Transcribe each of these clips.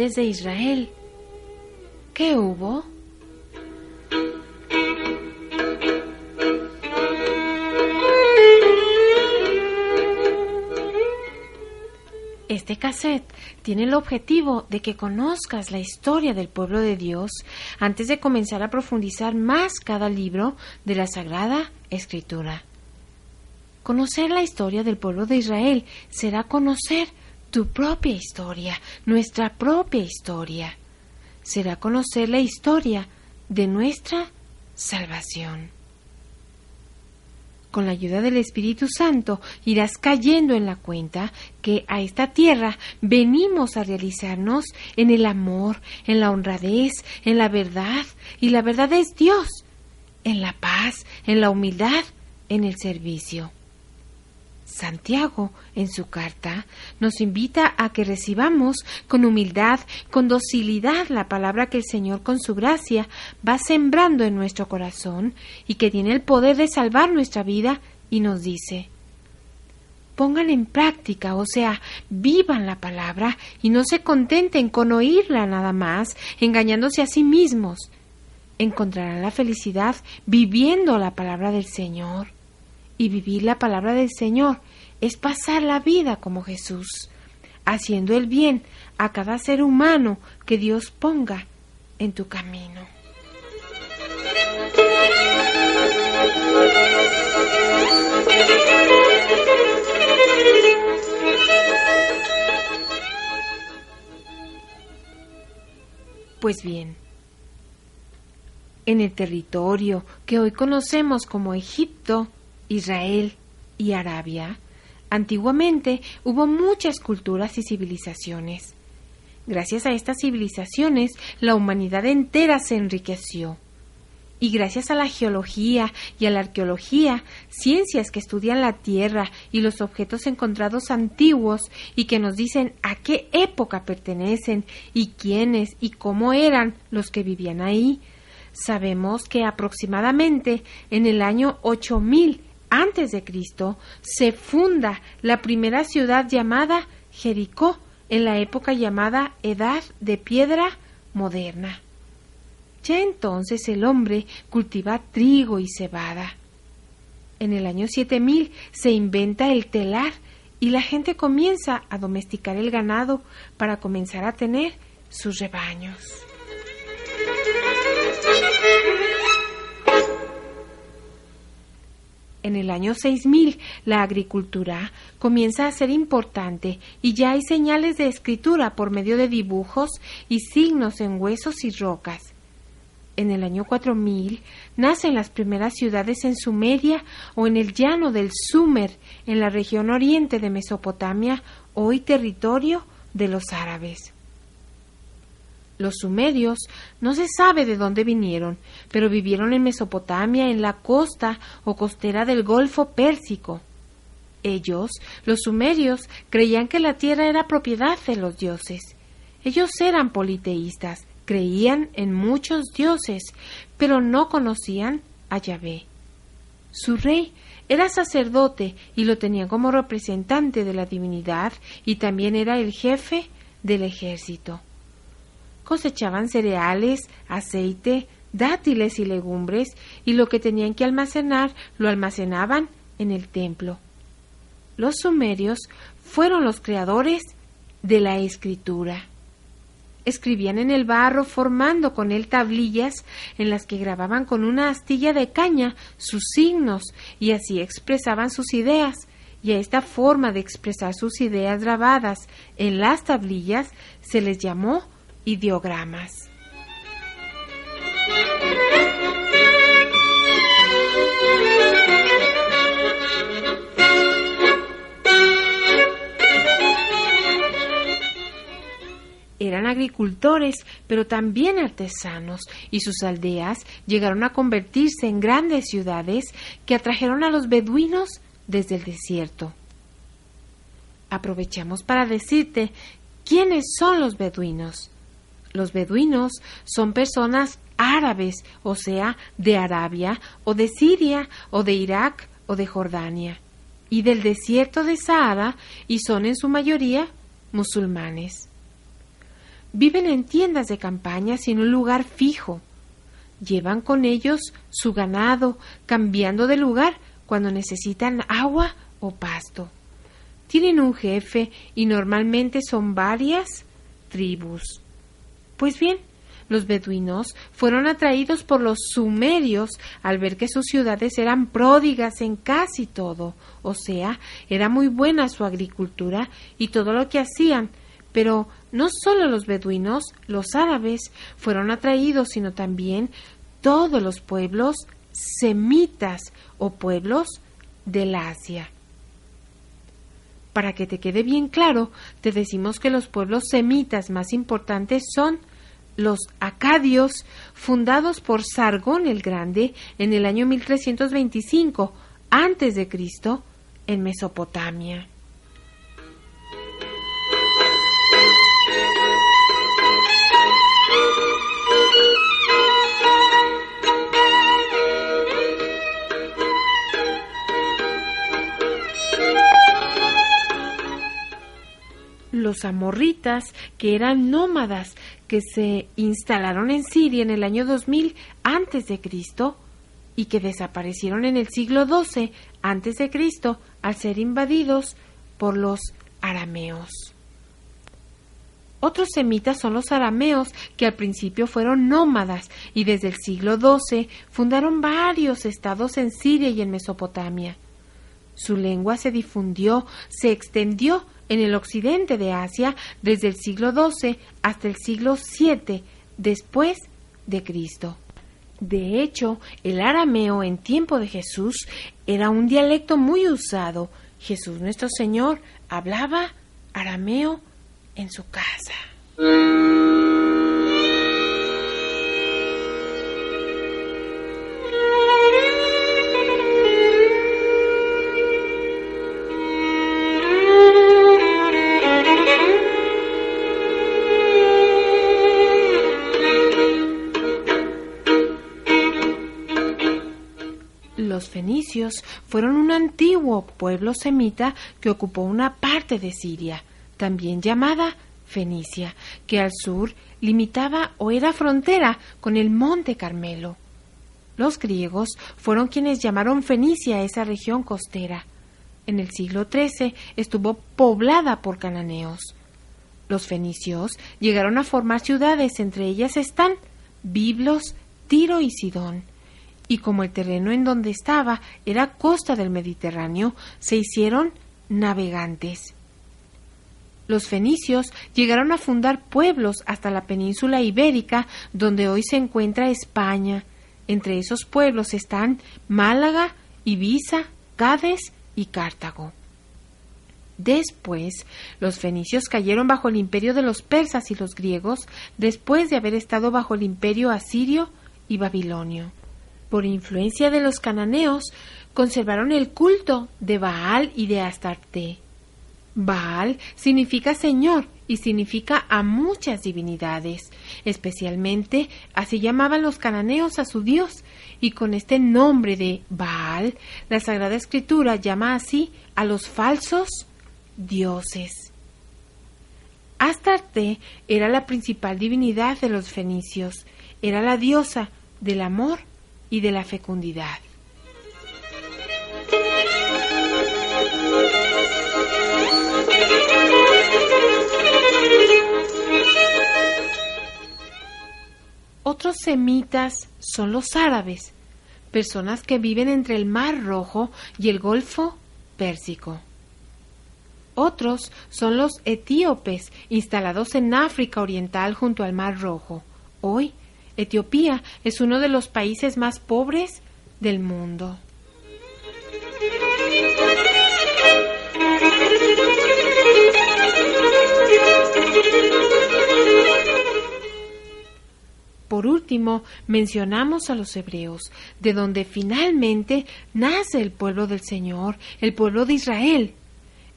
antes de Israel. ¿Qué hubo? Este cassette tiene el objetivo de que conozcas la historia del pueblo de Dios antes de comenzar a profundizar más cada libro de la Sagrada Escritura. Conocer la historia del pueblo de Israel será conocer tu propia historia, nuestra propia historia. Será conocer la historia de nuestra salvación con la ayuda del Espíritu Santo, irás cayendo en la cuenta que a esta tierra venimos a realizarnos en el amor, en la honradez, en la verdad, y la verdad es Dios, en la paz, en la humildad, en el servicio. Santiago, en su carta, nos invita a que recibamos con humildad, con docilidad la palabra que el Señor con su gracia va sembrando en nuestro corazón y que tiene el poder de salvar nuestra vida y nos dice, pongan en práctica, o sea, vivan la palabra y no se contenten con oírla nada más, engañándose a sí mismos. Encontrarán la felicidad viviendo la palabra del Señor y vivir la palabra del Señor es pasar la vida como Jesús, haciendo el bien a cada ser humano que Dios ponga en tu camino. Pues bien, en el territorio que hoy conocemos como Egipto, Israel y Arabia, antiguamente hubo muchas culturas y civilizaciones. Gracias a estas civilizaciones, la humanidad entera se enriqueció. Y gracias a la geología y a la arqueología, ciencias que estudian la Tierra y los objetos encontrados antiguos y que nos dicen a qué época pertenecen y quiénes y cómo eran los que vivían ahí, sabemos que aproximadamente en el año 8000 antes de Cristo, se funda la primera ciudad llamada Jericó, en la época llamada Edad de Piedra Moderna. Ya entonces el hombre cultiva trigo y cebada. En el año 7000 se inventa el telar y la gente comienza a domesticar el ganado para comenzar a tener sus rebaños. En el año 6000 la agricultura comienza a ser importante y ya hay señales de escritura por medio de dibujos y signos en huesos y rocas. En el año 4000 nacen las primeras ciudades en Sumeria o en el llano del Sumer, en la región oriente de Mesopotamia, hoy territorio de los árabes. Los sumerios no se sabe de dónde vinieron, pero vivieron en Mesopotamia, en la costa o costera del Golfo Pérsico. Ellos, los sumerios, creían que la tierra era propiedad de los dioses. Ellos eran politeístas, creían en muchos dioses, pero no conocían a Yahvé. Su rey era sacerdote y lo tenían como representante de la divinidad y también era el jefe del ejército cosechaban cereales, aceite, dátiles y legumbres, y lo que tenían que almacenar lo almacenaban en el templo. Los sumerios fueron los creadores de la escritura. Escribían en el barro formando con él tablillas en las que grababan con una astilla de caña sus signos y así expresaban sus ideas. Y a esta forma de expresar sus ideas grabadas en las tablillas se les llamó ideogramas. Eran agricultores, pero también artesanos, y sus aldeas llegaron a convertirse en grandes ciudades que atrajeron a los beduinos desde el desierto. Aprovechamos para decirte quiénes son los beduinos. Los beduinos son personas árabes, o sea, de Arabia, o de Siria, o de Irak, o de Jordania, y del desierto de Sahara, y son en su mayoría musulmanes. viven en tiendas de campaña sin un lugar fijo. Llevan con ellos su ganado, cambiando de lugar cuando necesitan agua o pasto. Tienen un jefe y normalmente son varias tribus. Pues bien, los beduinos fueron atraídos por los sumerios al ver que sus ciudades eran pródigas en casi todo, o sea, era muy buena su agricultura y todo lo que hacían, pero no solo los beduinos, los árabes fueron atraídos, sino también todos los pueblos semitas o pueblos del Asia. Para que te quede bien claro, te decimos que los pueblos semitas más importantes son los acadios, fundados por Sargón el Grande en el año 1325 antes de Cristo en Mesopotamia. los amorritas, que eran nómadas, que se instalaron en Siria en el año 2000 antes de Cristo y que desaparecieron en el siglo XII antes de Cristo al ser invadidos por los arameos. Otros semitas son los arameos, que al principio fueron nómadas y desde el siglo XII fundaron varios estados en Siria y en Mesopotamia. Su lengua se difundió, se extendió en el occidente de Asia desde el siglo XII hasta el siglo VII después de Cristo. De hecho, el arameo en tiempo de Jesús era un dialecto muy usado. Jesús nuestro Señor hablaba arameo en su casa. Fueron un antiguo pueblo semita que ocupó una parte de Siria, también llamada Fenicia, que al sur limitaba o era frontera con el monte Carmelo. Los griegos fueron quienes llamaron Fenicia a esa región costera. En el siglo XIII estuvo poblada por cananeos. Los fenicios llegaron a formar ciudades, entre ellas están Biblos, Tiro y Sidón y como el terreno en donde estaba era costa del Mediterráneo, se hicieron navegantes. Los fenicios llegaron a fundar pueblos hasta la península ibérica, donde hoy se encuentra España. Entre esos pueblos están Málaga, Ibiza, Cádiz y Cartago. Después, los fenicios cayeron bajo el imperio de los persas y los griegos, después de haber estado bajo el imperio asirio y babilonio por influencia de los cananeos, conservaron el culto de Baal y de Astarte. Baal significa Señor y significa a muchas divinidades. Especialmente así llamaban los cananeos a su Dios, y con este nombre de Baal, la Sagrada Escritura llama así a los falsos dioses. Astarte era la principal divinidad de los fenicios, era la diosa del amor y de la fecundidad. Otros semitas son los árabes, personas que viven entre el Mar Rojo y el Golfo Pérsico. Otros son los etíopes, instalados en África Oriental junto al Mar Rojo. Hoy Etiopía es uno de los países más pobres del mundo. Por último, mencionamos a los hebreos, de donde finalmente nace el pueblo del Señor, el pueblo de Israel.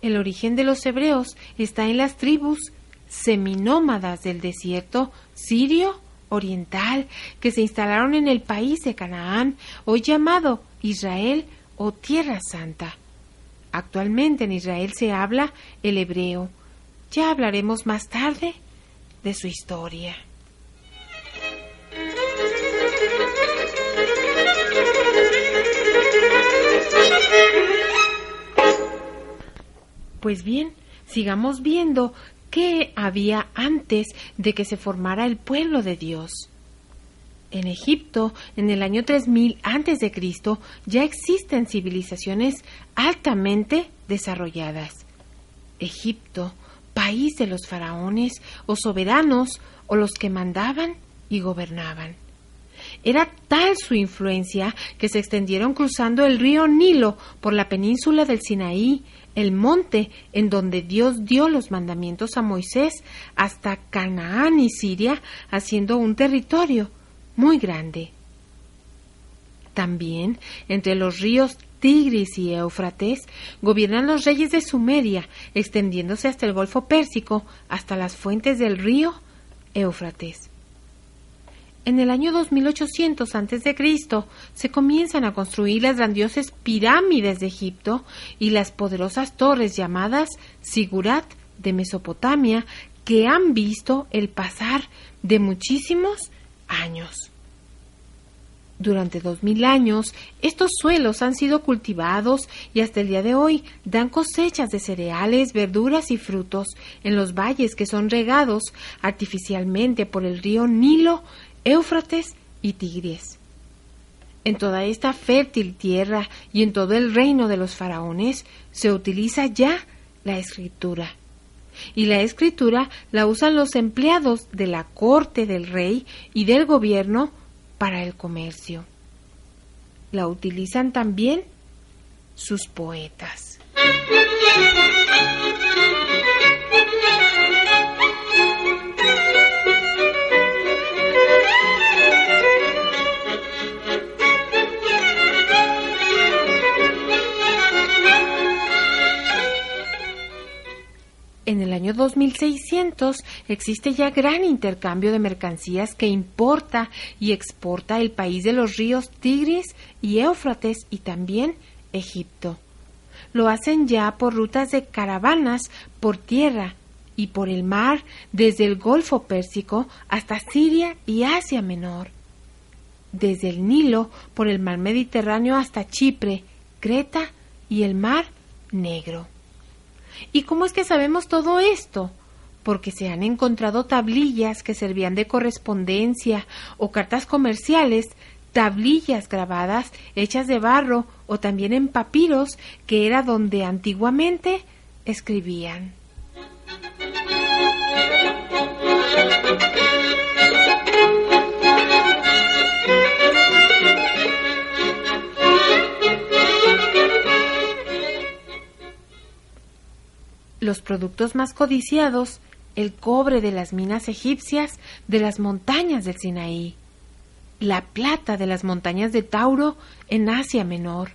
El origen de los hebreos está en las tribus seminómadas del desierto sirio oriental que se instalaron en el país de Canaán, hoy llamado Israel o Tierra Santa. Actualmente en Israel se habla el hebreo. Ya hablaremos más tarde de su historia. Pues bien, sigamos viendo qué había antes de que se formara el pueblo de Dios. En Egipto, en el año 3000 antes de Cristo, ya existen civilizaciones altamente desarrolladas. Egipto, país de los faraones o soberanos o los que mandaban y gobernaban. Era tal su influencia que se extendieron cruzando el río Nilo por la península del Sinaí, el monte en donde Dios dio los mandamientos a Moisés, hasta Canaán y Siria, haciendo un territorio muy grande. También entre los ríos Tigris y Éufrates gobiernan los reyes de Sumeria, extendiéndose hasta el Golfo Pérsico, hasta las fuentes del río Éufrates. En el año 2800 a.C. se comienzan a construir las grandiosas pirámides de Egipto y las poderosas torres llamadas Sigurat de Mesopotamia que han visto el pasar de muchísimos años. Durante dos mil años, estos suelos han sido cultivados y hasta el día de hoy dan cosechas de cereales, verduras y frutos en los valles que son regados artificialmente por el río Nilo, Éufrates y Tigris. En toda esta fértil tierra y en todo el reino de los faraones se utiliza ya la escritura. Y la escritura la usan los empleados de la corte del rey y del gobierno para el comercio. La utilizan también sus poetas. Año 2600 existe ya gran intercambio de mercancías que importa y exporta el país de los ríos Tigris y Éufrates y también Egipto. Lo hacen ya por rutas de caravanas por tierra y por el mar desde el Golfo Pérsico hasta Siria y Asia Menor. Desde el Nilo por el mar Mediterráneo hasta Chipre, Creta y el mar Negro. ¿Y cómo es que sabemos todo esto? Porque se han encontrado tablillas que servían de correspondencia o cartas comerciales, tablillas grabadas hechas de barro o también en papiros, que era donde antiguamente escribían. Los productos más codiciados, el cobre de las minas egipcias de las montañas del Sinaí, la plata de las montañas de Tauro en Asia Menor,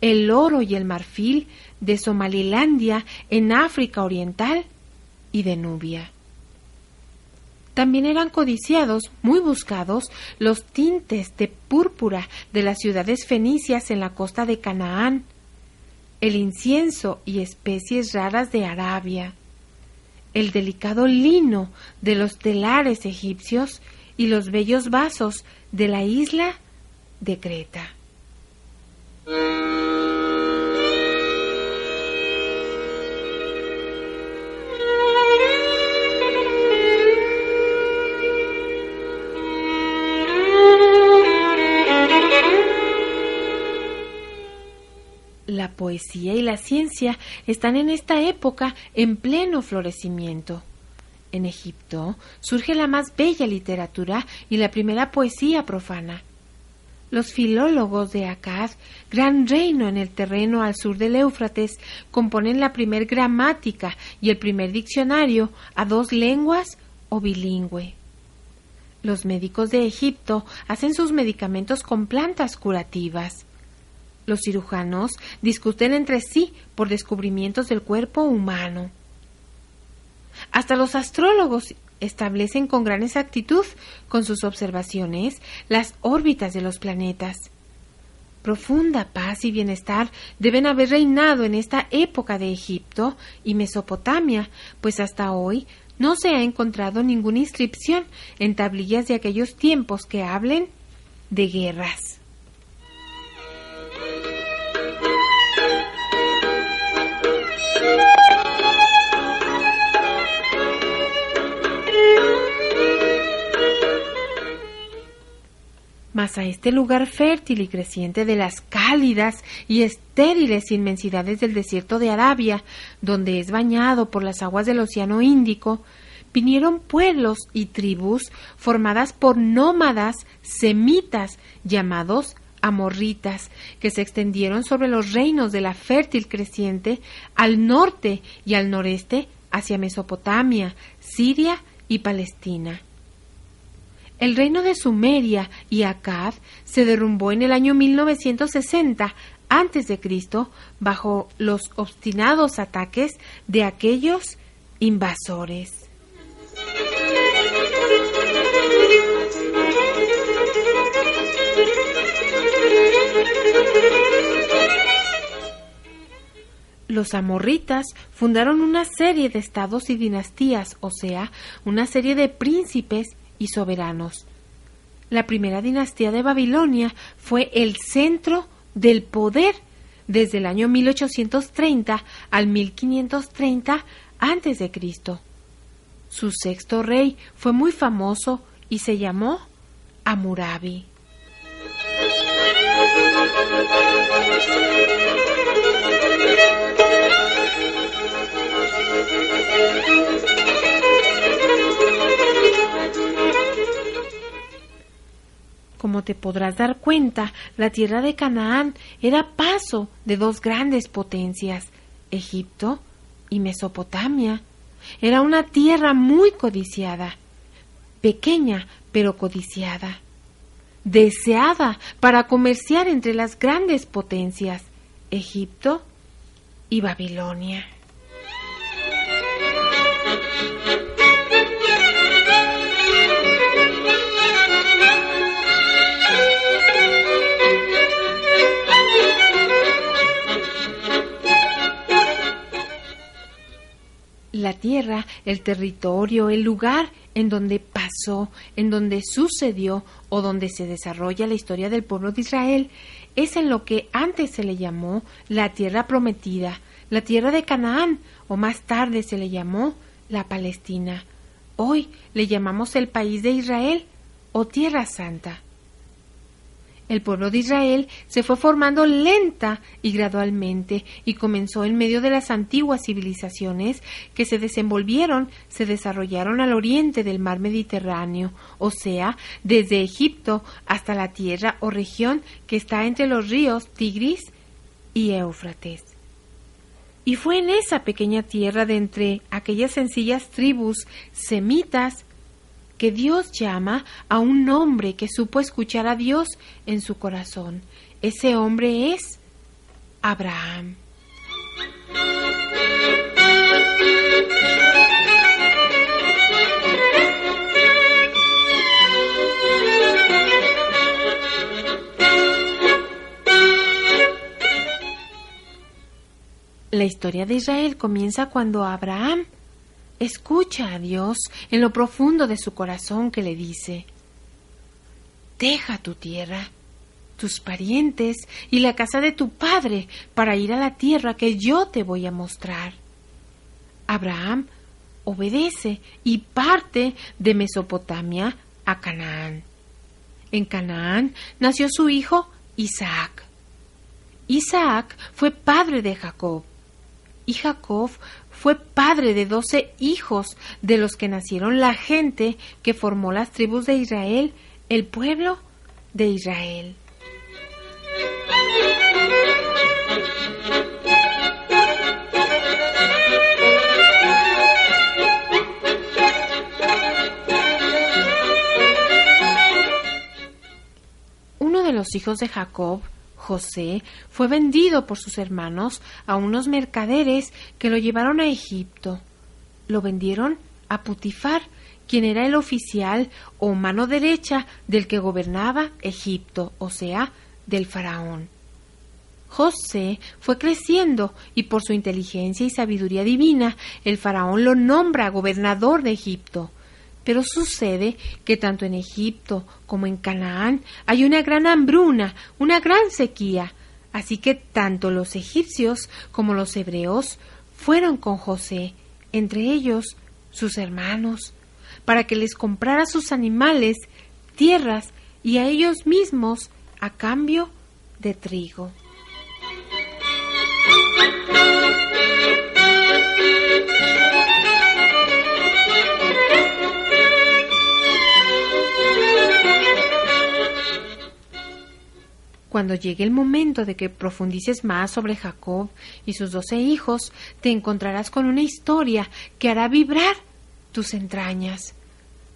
el oro y el marfil de Somalilandia en África Oriental y de Nubia. También eran codiciados, muy buscados, los tintes de púrpura de las ciudades fenicias en la costa de Canaán, el incienso y especies raras de Arabia, el delicado lino de los telares egipcios y los bellos vasos de la isla de Creta. La poesía y la ciencia están en esta época en pleno florecimiento. En Egipto surge la más bella literatura y la primera poesía profana. Los filólogos de Akkad, gran reino en el terreno al sur del Éufrates, componen la primer gramática y el primer diccionario a dos lenguas o bilingüe. Los médicos de Egipto hacen sus medicamentos con plantas curativas. Los cirujanos discuten entre sí por descubrimientos del cuerpo humano. Hasta los astrólogos establecen con gran exactitud, con sus observaciones, las órbitas de los planetas. Profunda paz y bienestar deben haber reinado en esta época de Egipto y Mesopotamia, pues hasta hoy No se ha encontrado ninguna inscripción en tablillas de aquellos tiempos que hablen de guerras. Mas a este lugar fértil y creciente de las cálidas y estériles inmensidades del desierto de Arabia, donde es bañado por las aguas del Océano Índico, vinieron pueblos y tribus formadas por nómadas semitas llamados amorritas, que se extendieron sobre los reinos de la fértil creciente al norte y al noreste hacia Mesopotamia, Siria y Palestina. El reino de Sumeria y Akkad se derrumbó en el año 1960 antes de Cristo bajo los obstinados ataques de aquellos invasores. Los amorritas fundaron una serie de estados y dinastías, o sea, una serie de príncipes y soberanos. La primera dinastía de Babilonia fue el centro del poder desde el año 1830 al 1530 a.C. Su sexto rey fue muy famoso y se llamó Amurabi. Como te podrás dar cuenta, la tierra de Canaán era paso de dos grandes potencias, Egipto y Mesopotamia. Era una tierra muy codiciada, pequeña pero codiciada, deseada para comerciar entre las grandes potencias, Egipto y Babilonia. La tierra, el territorio, el lugar en donde pasó, en donde sucedió o donde se desarrolla la historia del pueblo de Israel, es en lo que antes se le llamó la tierra prometida, la tierra de Canaán, o más tarde se le llamó la Palestina. Hoy le llamamos el país de Israel o Tierra Santa. El pueblo de Israel se fue formando lenta y gradualmente y comenzó en medio de las antiguas civilizaciones que se desenvolvieron, se desarrollaron al oriente del mar Mediterráneo, o sea, desde Egipto hasta la tierra o región que está entre los ríos Tigris y Éufrates. Y fue en esa pequeña tierra de entre aquellas sencillas tribus semitas que Dios llama a un hombre que supo escuchar a Dios en su corazón. Ese hombre es Abraham. La historia de Israel comienza cuando Abraham escucha a Dios en lo profundo de su corazón que le dice, deja tu tierra, tus parientes y la casa de tu padre para ir a la tierra que yo te voy a mostrar. Abraham obedece y parte de Mesopotamia a Canaán. En Canaán nació su hijo Isaac. Isaac fue padre de Jacob y Jacob fue padre de doce hijos, de los que nacieron la gente que formó las tribus de Israel, el pueblo de Israel. Uno de los hijos de Jacob José fue vendido por sus hermanos a unos mercaderes que lo llevaron a Egipto. Lo vendieron a Putifar, quien era el oficial o mano derecha del que gobernaba Egipto, o sea, del faraón. José fue creciendo y por su inteligencia y sabiduría divina el faraón lo nombra gobernador de Egipto. Pero sucede que tanto en Egipto como en Canaán hay una gran hambruna, una gran sequía. Así que tanto los egipcios como los hebreos fueron con José, entre ellos sus hermanos, para que les comprara sus animales, tierras y a ellos mismos a cambio de trigo. Cuando llegue el momento de que profundices más sobre Jacob y sus doce hijos, te encontrarás con una historia que hará vibrar tus entrañas.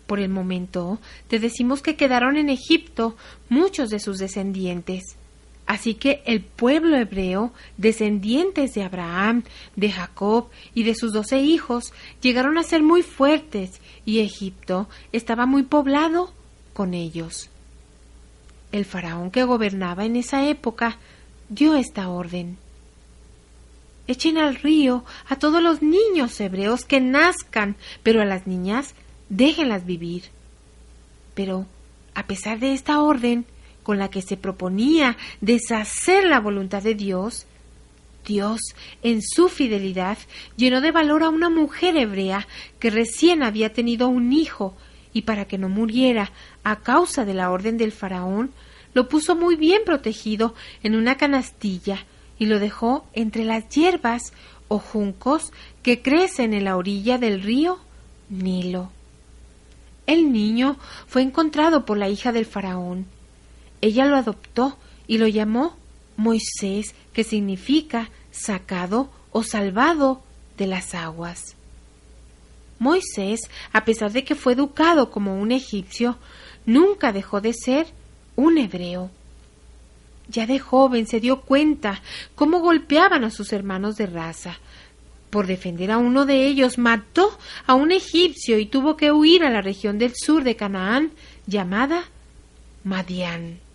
Por el momento, te decimos que quedaron en Egipto muchos de sus descendientes. Así que el pueblo hebreo, descendientes de Abraham, de Jacob y de sus doce hijos, llegaron a ser muy fuertes y Egipto estaba muy poblado con ellos. El faraón que gobernaba en esa época dio esta orden. Echen al río a todos los niños hebreos que nazcan, pero a las niñas déjenlas vivir. Pero, a pesar de esta orden, con la que se proponía deshacer la voluntad de Dios, Dios, en su fidelidad, llenó de valor a una mujer hebrea que recién había tenido un hijo y para que no muriera a causa de la orden del faraón, lo puso muy bien protegido en una canastilla y lo dejó entre las hierbas o juncos que crecen en la orilla del río Nilo. El niño fue encontrado por la hija del faraón. Ella lo adoptó y lo llamó Moisés, que significa sacado o salvado de las aguas. Moisés, a pesar de que fue educado como un egipcio, nunca dejó de ser un hebreo. Ya de joven se dio cuenta cómo golpeaban a sus hermanos de raza. Por defender a uno de ellos mató a un egipcio y tuvo que huir a la región del sur de Canaán llamada Madián.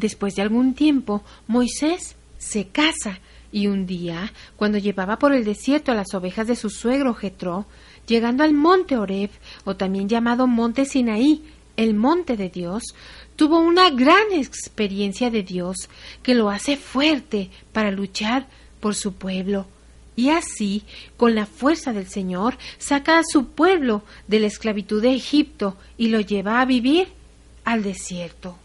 Después de algún tiempo, Moisés se casa y un día, cuando llevaba por el desierto a las ovejas de su suegro Jetro, llegando al monte Oreb, o también llamado monte Sinaí, el monte de Dios, tuvo una gran experiencia de Dios que lo hace fuerte para luchar por su pueblo. Y así, con la fuerza del Señor, saca a su pueblo de la esclavitud de Egipto y lo lleva a vivir al desierto.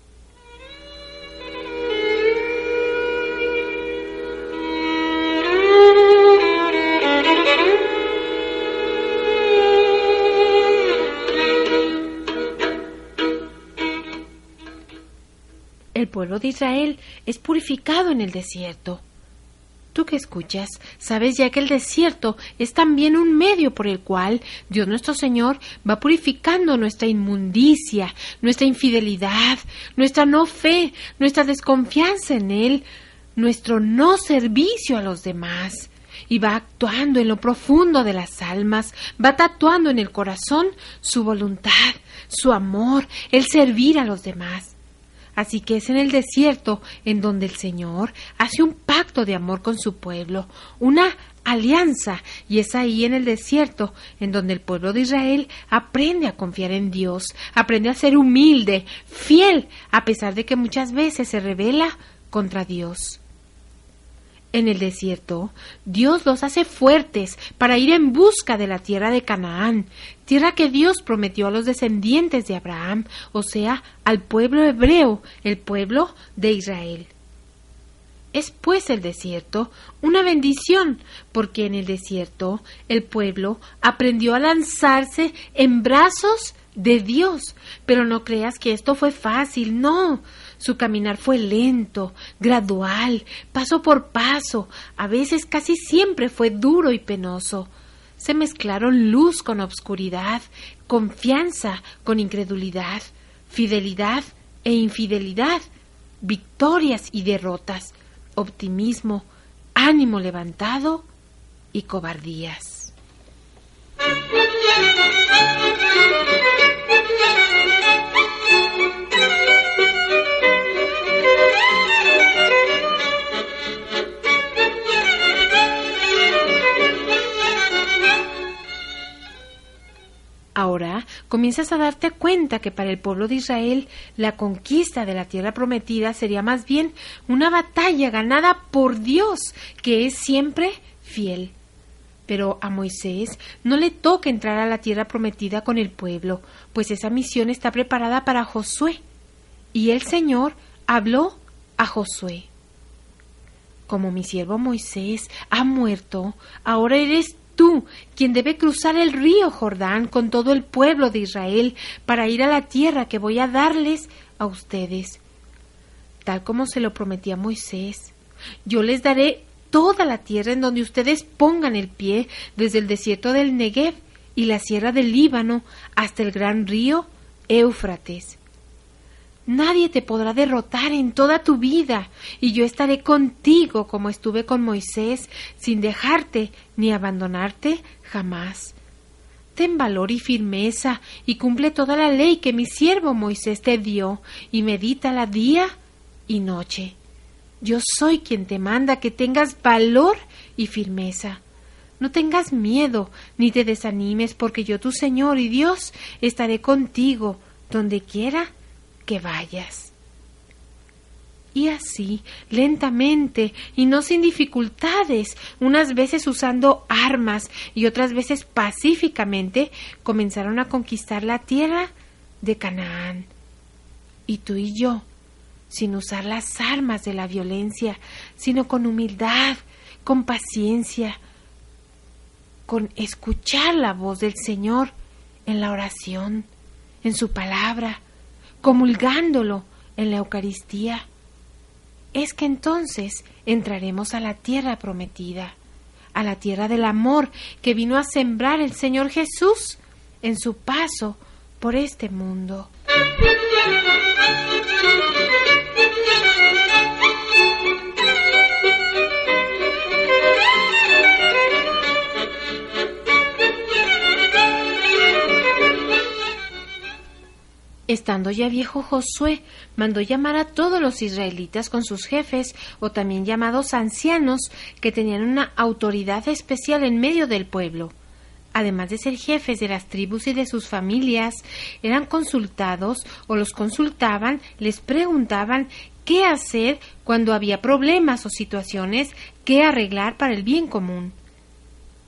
El pueblo de Israel es purificado en el desierto. Tú que escuchas, sabes ya que el desierto es también un medio por el cual Dios nuestro Señor va purificando nuestra inmundicia, nuestra infidelidad, nuestra no fe, nuestra desconfianza en Él, nuestro no servicio a los demás. Y va actuando en lo profundo de las almas, va tatuando en el corazón su voluntad, su amor, el servir a los demás. Así que es en el desierto en donde el Señor hace un pacto de amor con su pueblo, una alianza, y es ahí en el desierto en donde el pueblo de Israel aprende a confiar en Dios, aprende a ser humilde, fiel, a pesar de que muchas veces se revela contra Dios en el desierto, Dios los hace fuertes para ir en busca de la tierra de Canaán, tierra que Dios prometió a los descendientes de Abraham, o sea, al pueblo hebreo, el pueblo de Israel. Es pues el desierto una bendición, porque en el desierto el pueblo aprendió a lanzarse en brazos de Dios. Pero no creas que esto fue fácil, no. Su caminar fue lento, gradual, paso por paso, a veces casi siempre fue duro y penoso. Se mezclaron luz con obscuridad, confianza con incredulidad, fidelidad e infidelidad, victorias y derrotas. optimismo, ánimo levantado y cobardías. Ahora comienzas a darte cuenta que para el pueblo de Israel la conquista de la tierra prometida sería más bien una batalla ganada por Dios, que es siempre fiel. Pero a Moisés no le toca entrar a la tierra prometida con el pueblo, pues esa misión está preparada para Josué. Y el Señor habló a Josué. Como mi siervo Moisés ha muerto, ahora eres tú quien debe cruzar el río Jordán con todo el pueblo de Israel para ir a la tierra que voy a darles a ustedes, tal como se lo prometí a Moisés. Yo les daré toda la tierra en donde ustedes pongan el pie, desde el desierto del Negev y la sierra del Líbano hasta el gran río Éufrates. Nadie te podrá derrotar en toda tu vida, y yo estaré contigo como estuve con Moisés, sin dejarte ni abandonarte jamás. Ten valor y firmeza, y cumple toda la ley que mi siervo Moisés te dio, y medítala día y noche. Yo soy quien te manda que tengas valor y firmeza. No tengas miedo, ni te desanimes, porque yo, tu Señor y Dios, estaré contigo donde quiera que vayas. Y así, lentamente y no sin dificultades, unas veces usando armas y otras veces pacíficamente, comenzaron a conquistar la tierra de Canaán. Y tú y yo, sin usar las armas de la violencia, sino con humildad, con paciencia, con escuchar la voz del Señor en la oración, en su palabra, comulgándolo en la Eucaristía, es que entonces entraremos a la tierra prometida, a la tierra del amor que vino a sembrar el Señor Jesús en su paso por este mundo. Estando ya viejo Josué, mandó llamar a todos los israelitas con sus jefes, o también llamados ancianos, que tenían una autoridad especial en medio del pueblo. Además de ser jefes de las tribus y de sus familias, eran consultados o los consultaban, les preguntaban qué hacer cuando había problemas o situaciones que arreglar para el bien común.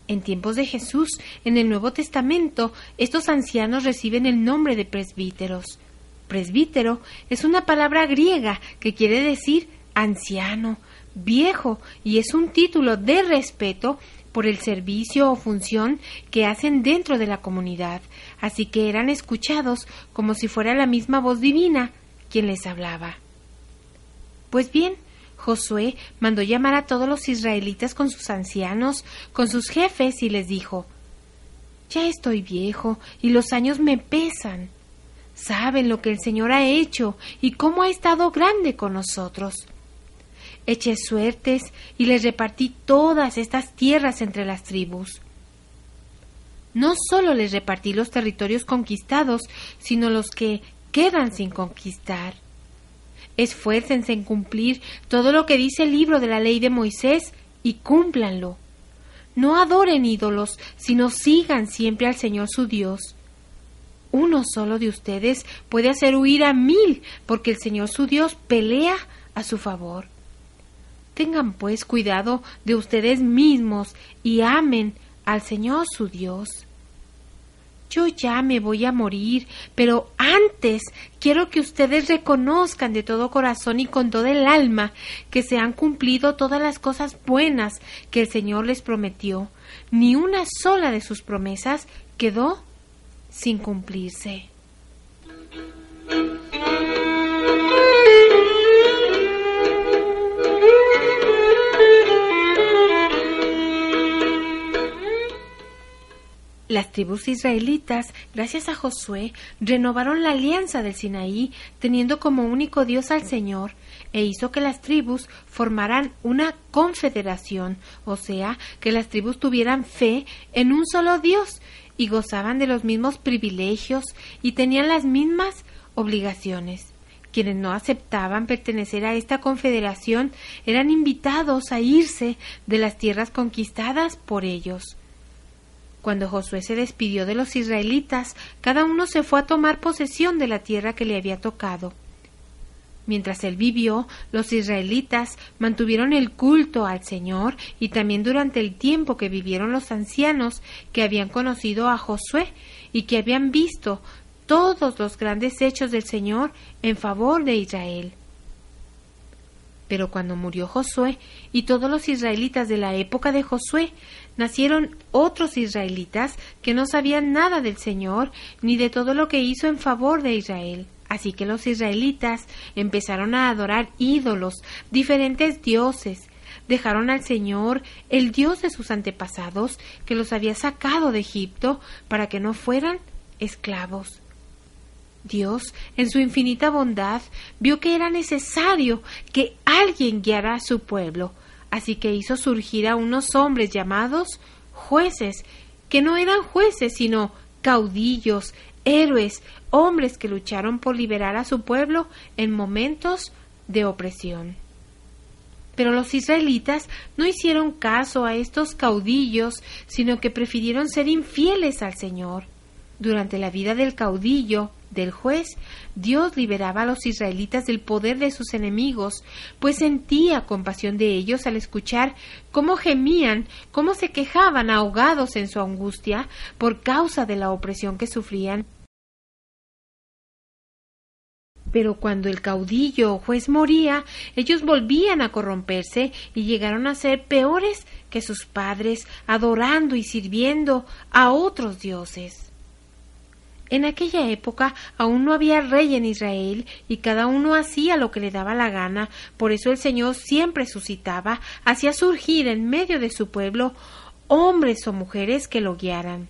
En tiempos de Jesús, en el Nuevo Testamento, estos ancianos reciben el nombre de presbíteros. Presbítero es una palabra griega que quiere decir anciano, viejo, y es un título de respeto por el servicio o función que hacen dentro de la comunidad, así que eran escuchados como si fuera la misma voz divina quien les hablaba. Pues bien, Josué mandó llamar a todos los israelitas con sus ancianos, con sus jefes, y les dijo Ya estoy viejo y los años me pesan. Saben lo que el Señor ha hecho y cómo ha estado grande con nosotros. Eché suertes y les repartí todas estas tierras entre las tribus. No solo les repartí los territorios conquistados, sino los que quedan sin conquistar Esfuércense en cumplir todo lo que dice el libro de la ley de Moisés y cúmplanlo. No adoren ídolos, sino sigan siempre al Señor su Dios. Uno solo de ustedes puede hacer huir a mil, porque el Señor su Dios pelea a su favor. Tengan pues cuidado de ustedes mismos y amen al Señor su Dios yo ya me voy a morir, pero antes quiero que ustedes reconozcan de todo corazón y con todo el alma que se han cumplido todas las cosas buenas que el Señor les prometió. Ni una sola de sus promesas quedó sin cumplirse. Las tribus israelitas, gracias a Josué, renovaron la alianza del Sinaí, teniendo como único Dios al Señor, e hizo que las tribus formaran una confederación, o sea, que las tribus tuvieran fe en un solo Dios y gozaban de los mismos privilegios y tenían las mismas obligaciones. Quienes no aceptaban pertenecer a esta confederación eran invitados a irse de las tierras conquistadas por ellos. Cuando Josué se despidió de los israelitas, cada uno se fue a tomar posesión de la tierra que le había tocado. Mientras él vivió, los israelitas mantuvieron el culto al Señor y también durante el tiempo que vivieron los ancianos que habían conocido a Josué y que habían visto todos los grandes hechos del Señor en favor de Israel. Pero cuando murió Josué y todos los israelitas de la época de Josué, nacieron otros israelitas que no sabían nada del Señor ni de todo lo que hizo en favor de Israel. Así que los israelitas empezaron a adorar ídolos, diferentes dioses, dejaron al Señor, el Dios de sus antepasados, que los había sacado de Egipto, para que no fueran esclavos. Dios, en su infinita bondad, vio que era necesario que alguien guiara a su pueblo, así que hizo surgir a unos hombres llamados jueces, que no eran jueces, sino caudillos, héroes, hombres que lucharon por liberar a su pueblo en momentos de opresión. Pero los israelitas no hicieron caso a estos caudillos, sino que prefirieron ser infieles al Señor. Durante la vida del caudillo, del juez, Dios liberaba a los israelitas del poder de sus enemigos, pues sentía compasión de ellos al escuchar cómo gemían, cómo se quejaban ahogados en su angustia por causa de la opresión que sufrían. Pero cuando el caudillo o juez moría, ellos volvían a corromperse y llegaron a ser peores que sus padres, adorando y sirviendo a otros dioses. En aquella época aún no había rey en Israel y cada uno hacía lo que le daba la gana, por eso el Señor siempre suscitaba, hacía surgir en medio de su pueblo hombres o mujeres que lo guiaran.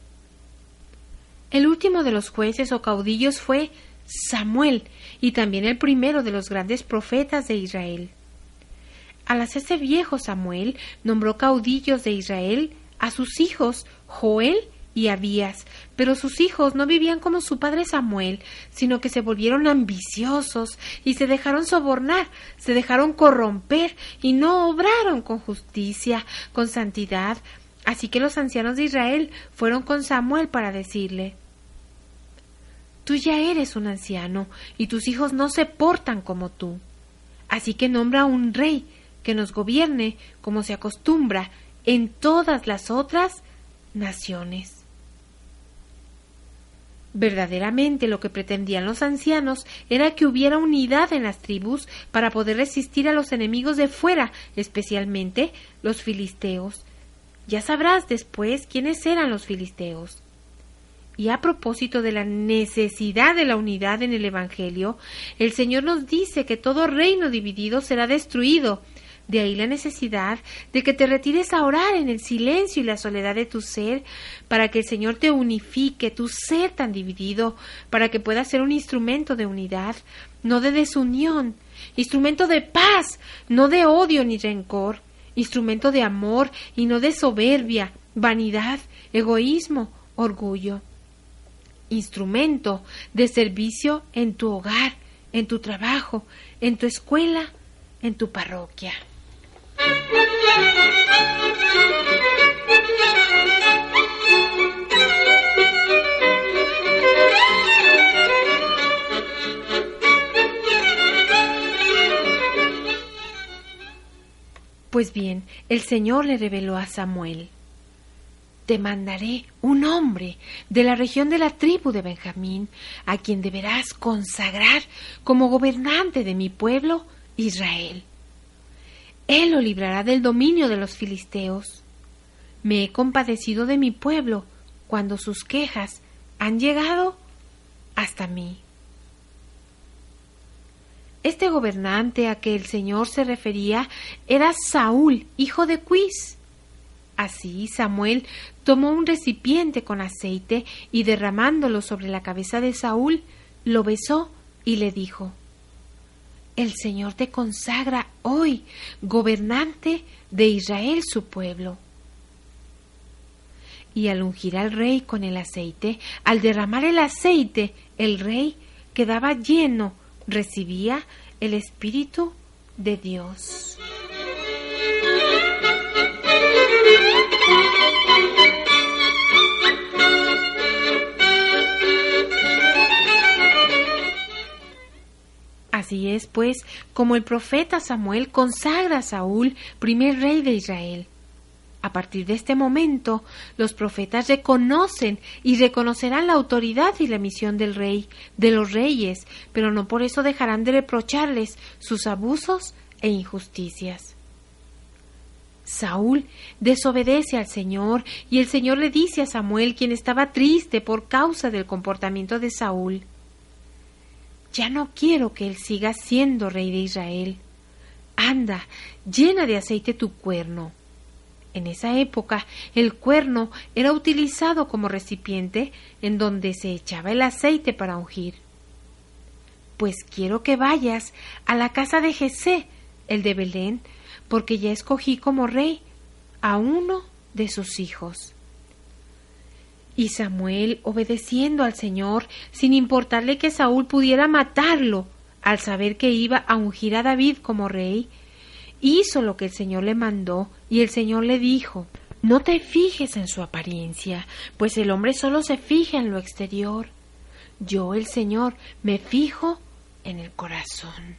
El último de los jueces o caudillos fue Samuel y también el primero de los grandes profetas de Israel. Al hacerse viejo Samuel nombró caudillos de Israel a sus hijos Joel y Abías, pero sus hijos no vivían como su padre Samuel, sino que se volvieron ambiciosos y se dejaron sobornar, se dejaron corromper y no obraron con justicia, con santidad. Así que los ancianos de Israel fueron con Samuel para decirle Tú ya eres un anciano y tus hijos no se portan como tú. Así que nombra un rey que nos gobierne como se acostumbra en todas las otras naciones. Verdaderamente lo que pretendían los ancianos era que hubiera unidad en las tribus para poder resistir a los enemigos de fuera, especialmente los filisteos. Ya sabrás después quiénes eran los filisteos. Y a propósito de la necesidad de la unidad en el Evangelio, el Señor nos dice que todo reino dividido será destruido, de ahí la necesidad de que te retires a orar en el silencio y la soledad de tu ser, para que el Señor te unifique, tu ser tan dividido, para que puedas ser un instrumento de unidad, no de desunión, instrumento de paz, no de odio ni rencor, instrumento de amor y no de soberbia, vanidad, egoísmo, orgullo. Instrumento de servicio en tu hogar, en tu trabajo, en tu escuela, en tu parroquia. Pues bien, el Señor le reveló a Samuel, Te mandaré un hombre de la región de la tribu de Benjamín, a quien deberás consagrar como gobernante de mi pueblo Israel. Él lo librará del dominio de los filisteos. Me he compadecido de mi pueblo cuando sus quejas han llegado hasta mí. Este gobernante a que el Señor se refería era Saúl, hijo de Cuis. Así Samuel tomó un recipiente con aceite y derramándolo sobre la cabeza de Saúl, lo besó y le dijo El Señor te consagra hoy gobernante de Israel su pueblo. Y al ungir al rey con el aceite, al derramar el aceite, el rey quedaba lleno, recibía el Espíritu de Dios. Así es, pues, como el profeta Samuel consagra a Saúl primer rey de Israel. A partir de este momento, los profetas reconocen y reconocerán la autoridad y la misión del rey, de los reyes, pero no por eso dejarán de reprocharles sus abusos e injusticias. Saúl desobedece al Señor y el Señor le dice a Samuel, quien estaba triste por causa del comportamiento de Saúl, ya no quiero que él siga siendo rey de Israel. Anda, llena de aceite tu cuerno. En esa época el cuerno era utilizado como recipiente en donde se echaba el aceite para ungir. Pues quiero que vayas a la casa de Jesé, el de Belén, porque ya escogí como rey a uno de sus hijos. Y Samuel, obedeciendo al Señor, sin importarle que Saúl pudiera matarlo, al saber que iba a ungir a David como rey, hizo lo que el Señor le mandó, y el Señor le dijo No te fijes en su apariencia, pues el hombre solo se fija en lo exterior. Yo, el Señor, me fijo en el corazón.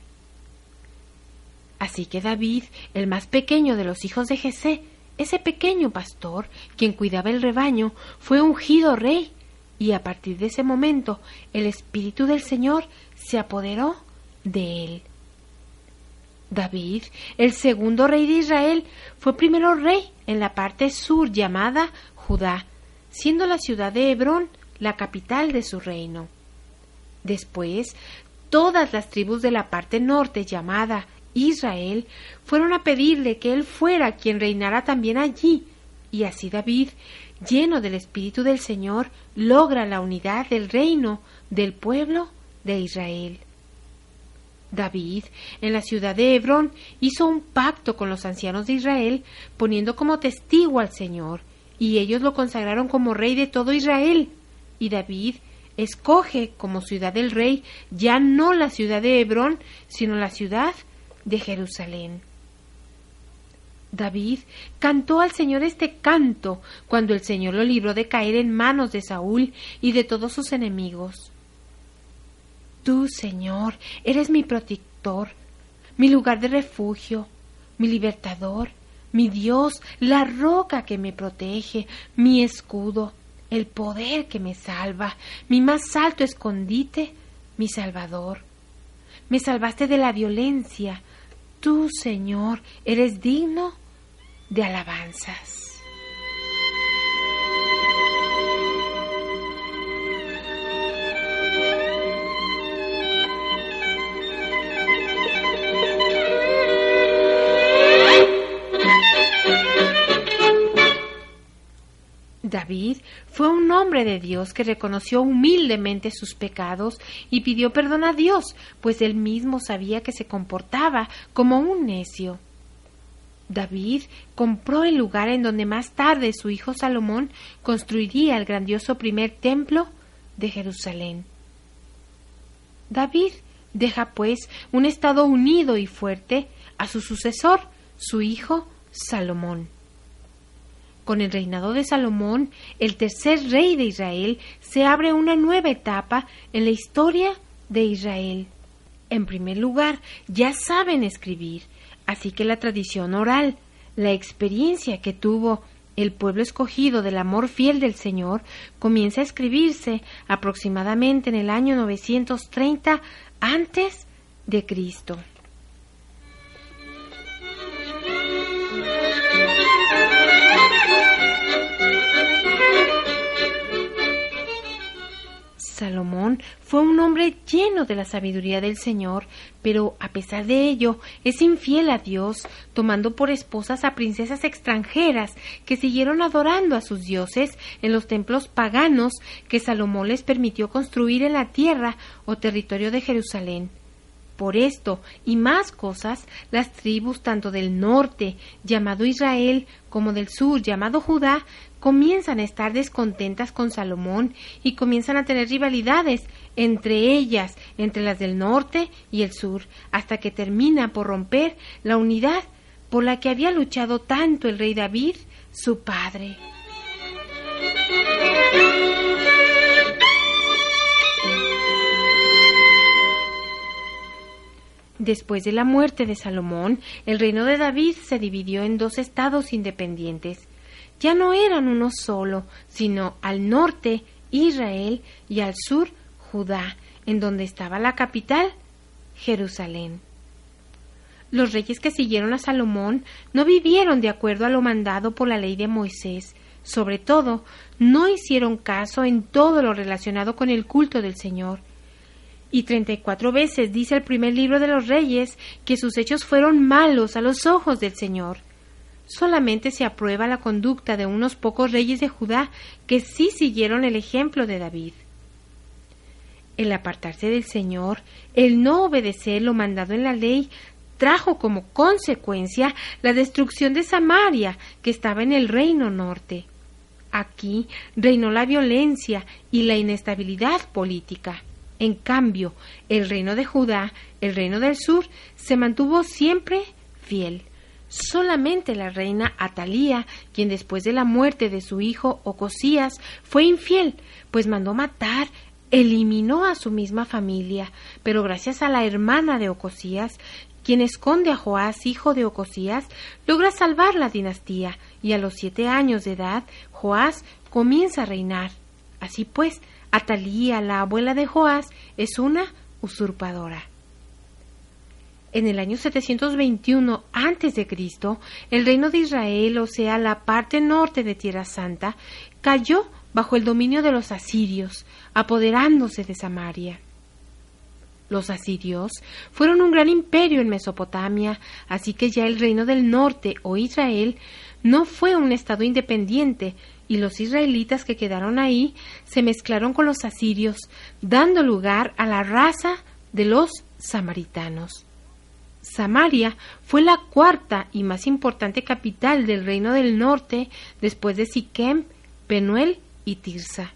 Así que David, el más pequeño de los hijos de Jesé, ese pequeño pastor, quien cuidaba el rebaño, fue ungido rey, y a partir de ese momento el Espíritu del Señor se apoderó de él. David, el segundo rey de Israel, fue primero rey en la parte sur llamada Judá, siendo la ciudad de Hebrón la capital de su reino. Después, todas las tribus de la parte norte llamada Israel fueron a pedirle que él fuera quien reinara también allí, y así David, lleno del Espíritu del Señor, logra la unidad del reino del pueblo de Israel. David, en la ciudad de Hebrón, hizo un pacto con los ancianos de Israel, poniendo como testigo al Señor, y ellos lo consagraron como rey de todo Israel. Y David escoge como ciudad del rey ya no la ciudad de Hebrón, sino la ciudad de Jerusalén. David cantó al Señor este canto cuando el Señor lo libró de caer en manos de Saúl y de todos sus enemigos. Tú, Señor, eres mi protector, mi lugar de refugio, mi libertador, mi Dios, la roca que me protege, mi escudo, el poder que me salva, mi más alto escondite, mi Salvador. Me salvaste de la violencia, Tú, Señor, eres digno de alabanzas. David fue un hombre de Dios que reconoció humildemente sus pecados y pidió perdón a Dios, pues él mismo sabía que se comportaba como un necio. David compró el lugar en donde más tarde su hijo Salomón construiría el grandioso primer templo de Jerusalén. David deja pues un estado unido y fuerte a su sucesor, su hijo Salomón. Con el reinado de Salomón, el tercer rey de Israel, se abre una nueva etapa en la historia de Israel. En primer lugar, ya saben escribir, así que la tradición oral, la experiencia que tuvo el pueblo escogido del amor fiel del Señor comienza a escribirse aproximadamente en el año 930 antes de Cristo. Salomón fue un hombre lleno de la sabiduría del Señor, pero a pesar de ello es infiel a Dios, tomando por esposas a princesas extranjeras que siguieron adorando a sus dioses en los templos paganos que Salomón les permitió construir en la tierra o territorio de Jerusalén. Por esto y más cosas, las tribus tanto del norte, llamado Israel, como del sur, llamado Judá, comienzan a estar descontentas con Salomón y comienzan a tener rivalidades entre ellas, entre las del norte y el sur, hasta que termina por romper la unidad por la que había luchado tanto el rey David, su padre. Después de la muerte de Salomón, el reino de David se dividió en dos estados independientes. Ya no eran uno solo, sino al norte Israel y al sur Judá, en donde estaba la capital, Jerusalén. Los reyes que siguieron a Salomón no vivieron de acuerdo a lo mandado por la ley de Moisés, sobre todo, no hicieron caso en todo lo relacionado con el culto del Señor. Y treinta y cuatro veces dice el primer libro de los reyes que sus hechos fueron malos a los ojos del Señor. Solamente se aprueba la conducta de unos pocos reyes de Judá que sí siguieron el ejemplo de David. El apartarse del Señor, el no obedecer lo mandado en la ley, trajo como consecuencia la destrucción de Samaria, que estaba en el reino norte. Aquí reinó la violencia y la inestabilidad política. En cambio, el reino de Judá, el reino del sur, se mantuvo siempre fiel. Solamente la reina Atalía, quien después de la muerte de su hijo Ocosías fue infiel, pues mandó matar, eliminó a su misma familia, pero gracias a la hermana de Ocosías, quien esconde a Joás, hijo de Ocosías, logra salvar la dinastía, y a los siete años de edad, Joás comienza a reinar. Así pues, Atalía, la abuela de Joás, es una usurpadora. En el año 721 a.C., el reino de Israel, o sea, la parte norte de Tierra Santa, cayó bajo el dominio de los asirios, apoderándose de Samaria. Los asirios fueron un gran imperio en Mesopotamia, así que ya el reino del norte o Israel no fue un estado independiente, y los israelitas que quedaron ahí se mezclaron con los asirios, dando lugar a la raza de los samaritanos. Samaria fue la cuarta y más importante capital del reino del norte después de Siquem, Penuel y Tirsa.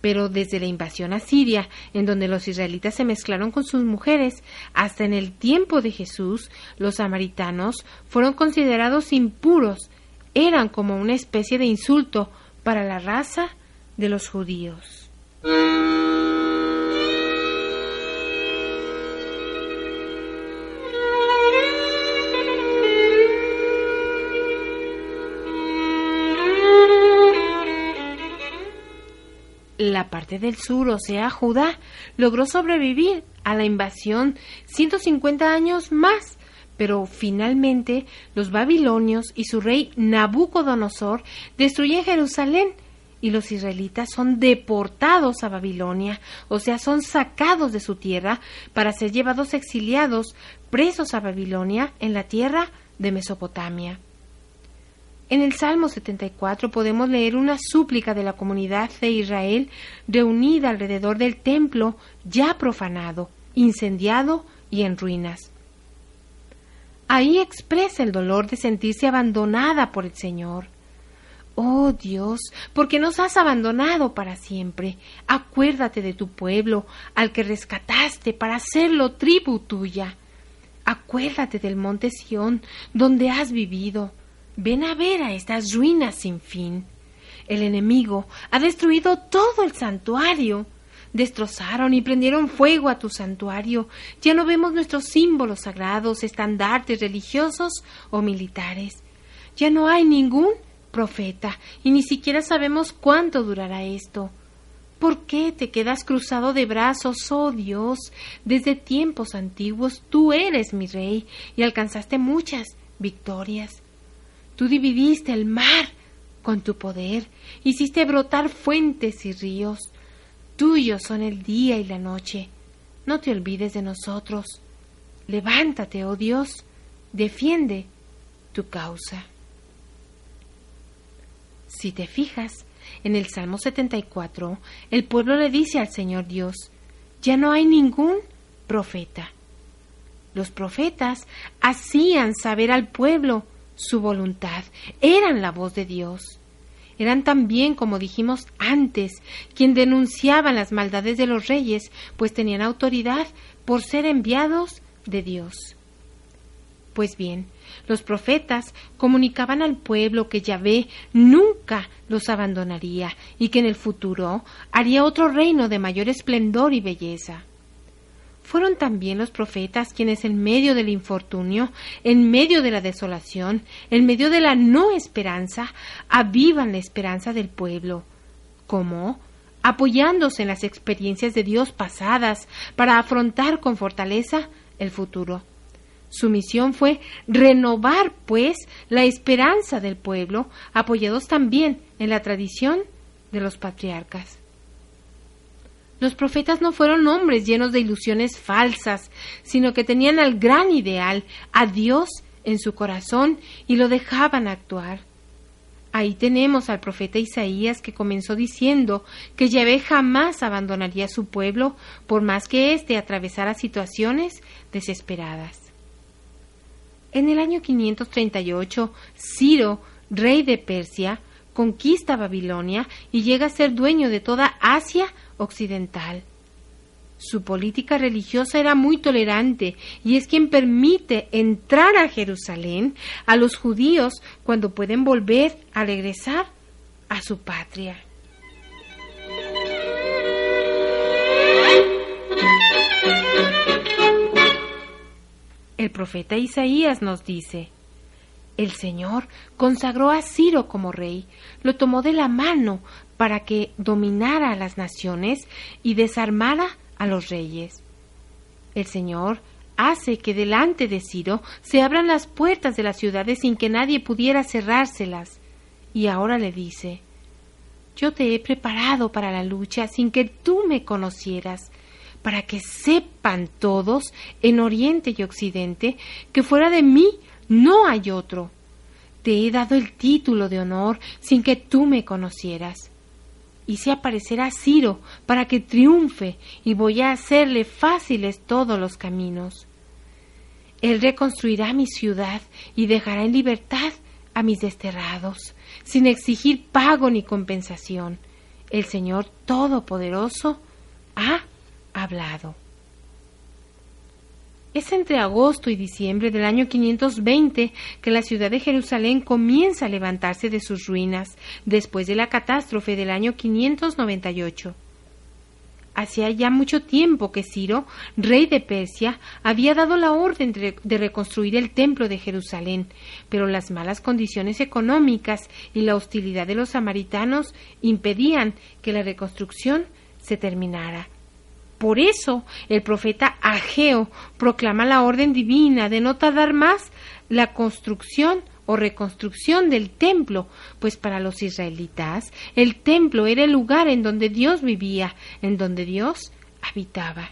Pero desde la invasión a Siria, en donde los israelitas se mezclaron con sus mujeres, hasta en el tiempo de Jesús, los samaritanos fueron considerados impuros, eran como una especie de insulto para la raza de los judíos. La parte del sur, o sea, Judá, logró sobrevivir a la invasión 150 años más, pero finalmente los babilonios y su rey Nabucodonosor destruyen Jerusalén y los israelitas son deportados a Babilonia, o sea, son sacados de su tierra para ser llevados exiliados, presos a Babilonia en la tierra de Mesopotamia. En el Salmo 74 podemos leer una súplica de la comunidad de Israel reunida alrededor del templo ya profanado, incendiado y en ruinas. Ahí expresa el dolor de sentirse abandonada por el Señor. Oh Dios, ¿por qué nos has abandonado para siempre? Acuérdate de tu pueblo, al que rescataste para hacerlo tribu tuya. Acuérdate del monte Sión, donde has vivido. Ven a ver a estas ruinas sin fin. El enemigo ha destruido todo el santuario. Destrozaron y prendieron fuego a tu santuario. Ya no vemos nuestros símbolos sagrados, estandartes religiosos o militares. Ya no hay ningún profeta y ni siquiera sabemos cuánto durará esto. ¿Por qué te quedas cruzado de brazos, oh Dios? Desde tiempos antiguos tú eres mi rey y alcanzaste muchas victorias. Tú dividiste el mar con tu poder, hiciste brotar fuentes y ríos. Tuyos son el día y la noche. No te olvides de nosotros. Levántate, oh Dios, defiende tu causa. Si te fijas, en el Salmo 74, el pueblo le dice al Señor Dios, ya no hay ningún profeta. Los profetas hacían saber al pueblo su voluntad, eran la voz de Dios. Eran también, como dijimos antes, quien denunciaban las maldades de los reyes, pues tenían autoridad por ser enviados de Dios. Pues bien, los profetas comunicaban al pueblo que Yahvé nunca los abandonaría y que en el futuro haría otro reino de mayor esplendor y belleza. Fueron también los profetas quienes en medio del infortunio, en medio de la desolación, en medio de la no esperanza, avivan la esperanza del pueblo. ¿Cómo? Apoyándose en las experiencias de Dios pasadas para afrontar con fortaleza el futuro. Su misión fue renovar, pues, la esperanza del pueblo, apoyados también en la tradición de los patriarcas. Los profetas no fueron hombres llenos de ilusiones falsas, sino que tenían al gran ideal, a Dios, en su corazón y lo dejaban actuar. Ahí tenemos al profeta Isaías que comenzó diciendo que Yahvé jamás abandonaría a su pueblo por más que éste atravesara situaciones desesperadas. En el año 538, Ciro, rey de Persia, conquista Babilonia y llega a ser dueño de toda Asia occidental. Su política religiosa era muy tolerante y es quien permite entrar a Jerusalén a los judíos cuando pueden volver a regresar a su patria. El profeta Isaías nos dice, el Señor consagró a Ciro como rey, lo tomó de la mano para que dominara a las naciones y desarmara a los reyes. El Señor hace que delante de Ciro se abran las puertas de las ciudades sin que nadie pudiera cerrárselas. Y ahora le dice, yo te he preparado para la lucha sin que tú me conocieras, para que sepan todos en Oriente y Occidente que fuera de mí no hay otro. Te he dado el título de honor sin que tú me conocieras hice aparecer a Ciro para que triunfe y voy a hacerle fáciles todos los caminos. Él reconstruirá mi ciudad y dejará en libertad a mis desterrados, sin exigir pago ni compensación. El Señor Todopoderoso ha hablado. Es entre agosto y diciembre del año 520 que la ciudad de Jerusalén comienza a levantarse de sus ruinas después de la catástrofe del año 598. Hacía ya mucho tiempo que Ciro, rey de Persia, había dado la orden de reconstruir el templo de Jerusalén, pero las malas condiciones económicas y la hostilidad de los samaritanos impedían que la reconstrucción se terminara. Por eso el profeta Ageo proclama la orden divina de no tardar más la construcción o reconstrucción del templo, pues para los israelitas el templo era el lugar en donde Dios vivía, en donde Dios habitaba.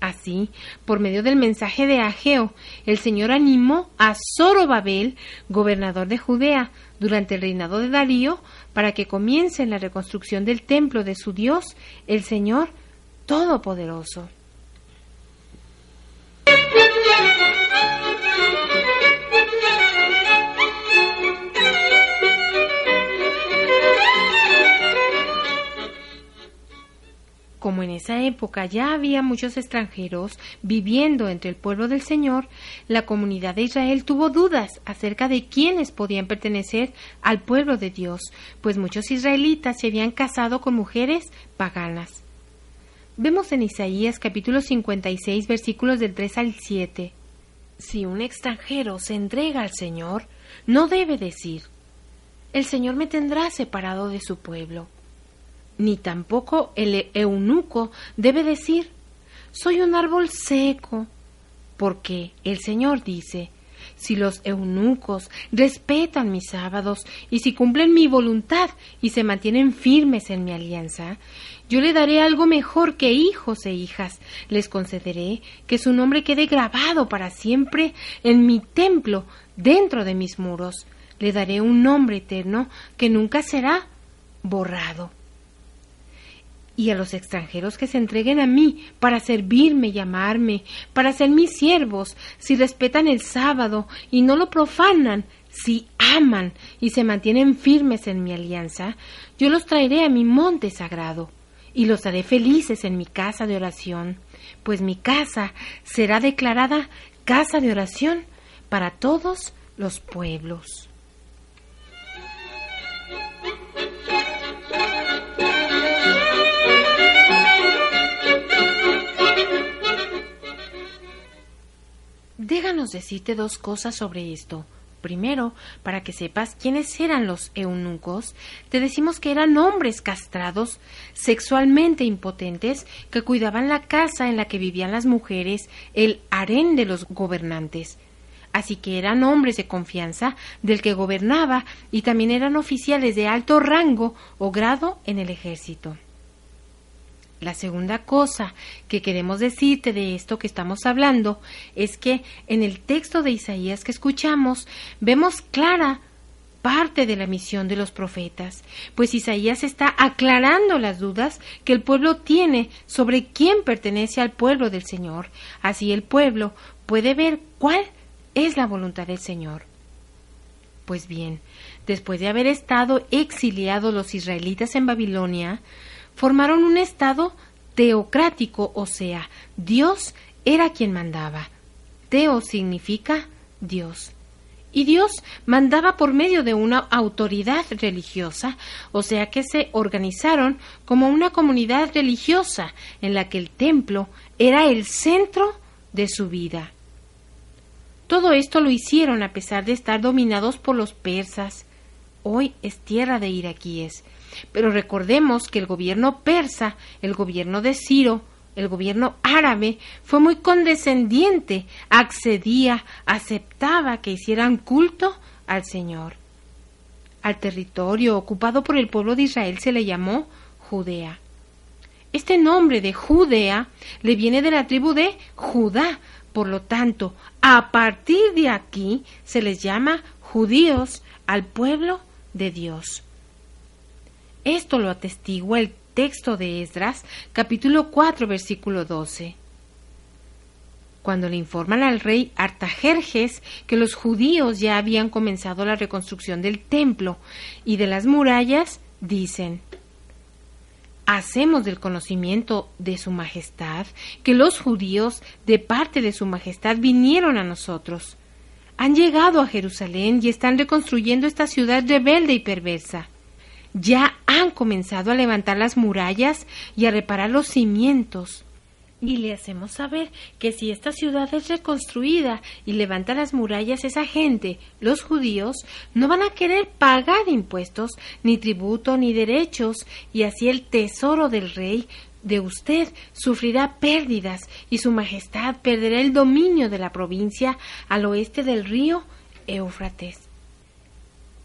Así, por medio del mensaje de Ageo, el Señor animó a Zorobabel, gobernador de Judea, durante el reinado de Darío, para que comience la reconstrucción del templo de su Dios, el Señor Todopoderoso. Como en esa época ya había muchos extranjeros viviendo entre el pueblo del Señor, la comunidad de Israel tuvo dudas acerca de quiénes podían pertenecer al pueblo de Dios, pues muchos israelitas se habían casado con mujeres paganas. Vemos en Isaías capítulo 56 versículos del 3 al 7. Si un extranjero se entrega al Señor, no debe decir, el Señor me tendrá separado de su pueblo. Ni tampoco el eunuco debe decir, soy un árbol seco, porque el Señor dice, si los eunucos respetan mis sábados y si cumplen mi voluntad y se mantienen firmes en mi alianza, yo le daré algo mejor que hijos e hijas. Les concederé que su nombre quede grabado para siempre en mi templo, dentro de mis muros. Le daré un nombre eterno que nunca será borrado. Y a los extranjeros que se entreguen a mí para servirme y amarme, para ser mis siervos, si respetan el sábado y no lo profanan, si aman y se mantienen firmes en mi alianza, yo los traeré a mi monte sagrado y los haré felices en mi casa de oración, pues mi casa será declarada casa de oración para todos los pueblos. Déjanos decirte dos cosas sobre esto. Primero, para que sepas quiénes eran los eunucos, te decimos que eran hombres castrados, sexualmente impotentes, que cuidaban la casa en la que vivían las mujeres, el harén de los gobernantes. Así que eran hombres de confianza del que gobernaba y también eran oficiales de alto rango o grado en el ejército. La segunda cosa que queremos decirte de esto que estamos hablando es que en el texto de Isaías que escuchamos vemos clara parte de la misión de los profetas, pues Isaías está aclarando las dudas que el pueblo tiene sobre quién pertenece al pueblo del Señor. Así el pueblo puede ver cuál es la voluntad del Señor. Pues bien, después de haber estado exiliados los israelitas en Babilonia, formaron un estado teocrático, o sea, Dios era quien mandaba. Teo significa Dios. Y Dios mandaba por medio de una autoridad religiosa, o sea que se organizaron como una comunidad religiosa en la que el templo era el centro de su vida. Todo esto lo hicieron a pesar de estar dominados por los persas. Hoy es tierra de iraquíes. Pero recordemos que el gobierno persa, el gobierno de Ciro, el gobierno árabe fue muy condescendiente, accedía, aceptaba que hicieran culto al Señor. Al territorio ocupado por el pueblo de Israel se le llamó Judea. Este nombre de Judea le viene de la tribu de Judá, por lo tanto, a partir de aquí se les llama judíos al pueblo de Dios. Esto lo atestigua el texto de Esdras, capítulo 4, versículo 12. Cuando le informan al rey Artajerjes que los judíos ya habían comenzado la reconstrucción del templo y de las murallas, dicen Hacemos del conocimiento de su majestad que los judíos de parte de su majestad vinieron a nosotros. Han llegado a Jerusalén y están reconstruyendo esta ciudad rebelde y perversa ya han comenzado a levantar las murallas y a reparar los cimientos. Y le hacemos saber que si esta ciudad es reconstruida y levanta las murallas, esa gente, los judíos, no van a querer pagar impuestos, ni tributo, ni derechos, y así el tesoro del rey de usted sufrirá pérdidas, y su majestad perderá el dominio de la provincia al oeste del río Éufrates.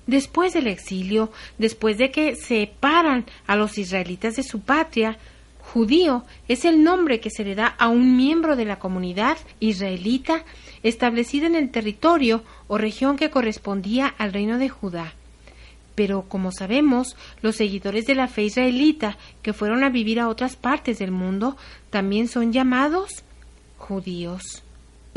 Después del exilio, después de que separan a los israelitas de su patria, judío es el nombre que se le da a un miembro de la comunidad israelita establecida en el territorio o región que correspondía al reino de Judá. Pero, como sabemos, los seguidores de la fe israelita que fueron a vivir a otras partes del mundo también son llamados judíos.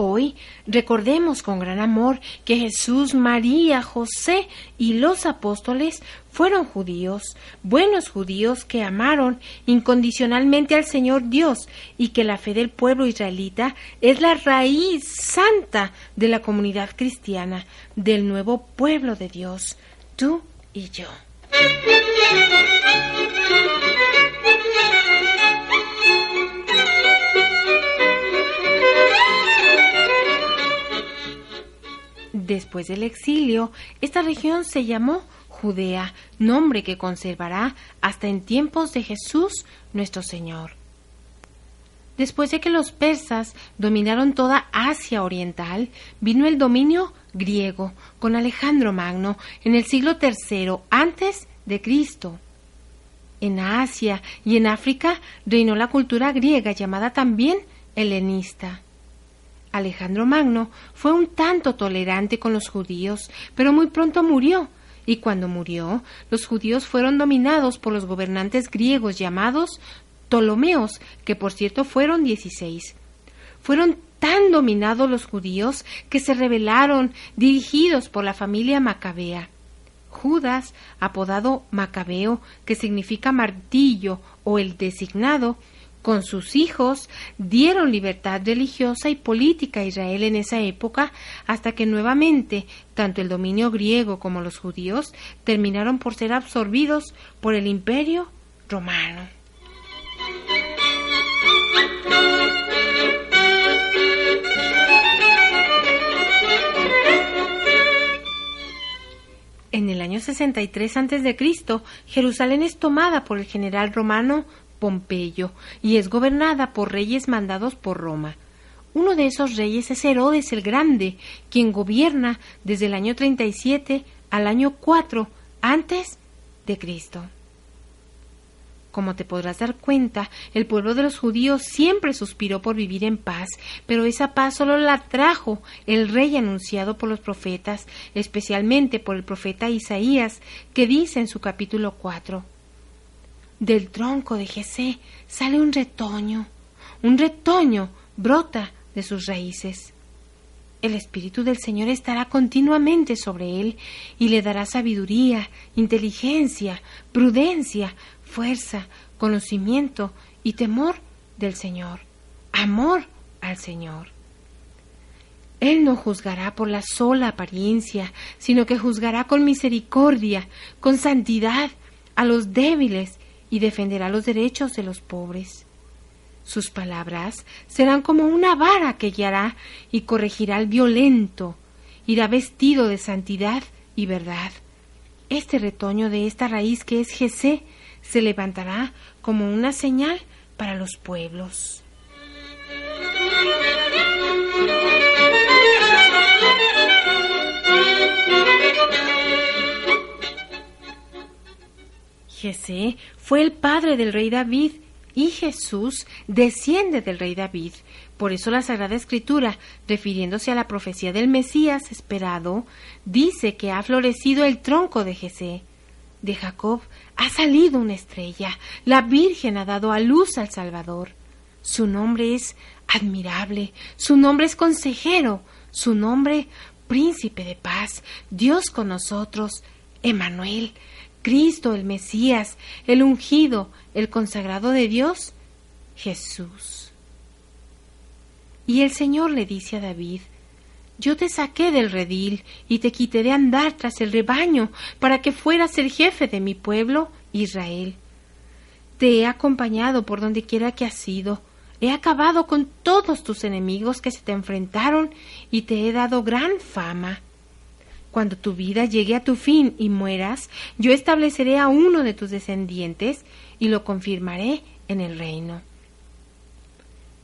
Hoy recordemos con gran amor que Jesús, María, José y los apóstoles fueron judíos, buenos judíos que amaron incondicionalmente al Señor Dios y que la fe del pueblo israelita es la raíz santa de la comunidad cristiana, del nuevo pueblo de Dios, tú y yo. Después del exilio, esta región se llamó Judea, nombre que conservará hasta en tiempos de Jesús nuestro Señor. Después de que los persas dominaron toda Asia Oriental, vino el dominio griego con Alejandro Magno en el siglo III antes de Cristo. En Asia y en África reinó la cultura griega llamada también helenista. Alejandro Magno fue un tanto tolerante con los judíos, pero muy pronto murió, y cuando murió, los judíos fueron dominados por los gobernantes griegos llamados Ptolomeos, que por cierto fueron dieciséis. Fueron tan dominados los judíos que se rebelaron, dirigidos por la familia macabea. Judas, apodado Macabeo, que significa martillo o el designado, con sus hijos dieron libertad religiosa y política a Israel en esa época hasta que nuevamente tanto el dominio griego como los judíos terminaron por ser absorbidos por el imperio romano. En el año 63 a.C., Jerusalén es tomada por el general romano Pompeyo y es gobernada por reyes mandados por Roma. Uno de esos reyes es Herodes el Grande, quien gobierna desde el año 37 al año 4 antes de Cristo. Como te podrás dar cuenta, el pueblo de los judíos siempre suspiró por vivir en paz, pero esa paz solo la trajo el rey anunciado por los profetas, especialmente por el profeta Isaías, que dice en su capítulo 4, Del tronco de Jesé sale un retoño, un retoño brota de sus raíces. El Espíritu del Señor estará continuamente sobre él y le dará sabiduría, inteligencia, prudencia, fuerza, conocimiento y temor del Señor, amor al Señor. Él no juzgará por la sola apariencia, sino que juzgará con misericordia, con santidad a los débiles y defenderá los derechos de los pobres. Sus palabras serán como una vara que guiará y corregirá al violento, irá vestido de santidad y verdad. Este retoño de esta raíz que es Jesé se levantará como una señal para los pueblos. Jesé fue el padre del rey David y Jesús desciende del rey David. Por eso la Sagrada Escritura, refiriéndose a la profecía del Mesías esperado, dice que ha florecido el tronco de Jesé. De Jacob ha salido una estrella. La Virgen ha dado a luz al Salvador. Su nombre es admirable. Su nombre es consejero. Su nombre príncipe de paz. Dios con nosotros. Emanuel. Cristo el Mesías. El ungido. El consagrado de Dios. Jesús. Y el Señor le dice a David, yo te saqué del redil y te quité de andar tras el rebaño para que fueras el jefe de mi pueblo, Israel. Te he acompañado por donde quiera que has ido. He acabado con todos tus enemigos que se te enfrentaron y te he dado gran fama. Cuando tu vida llegue a tu fin y mueras, yo estableceré a uno de tus descendientes y lo confirmaré en el reino.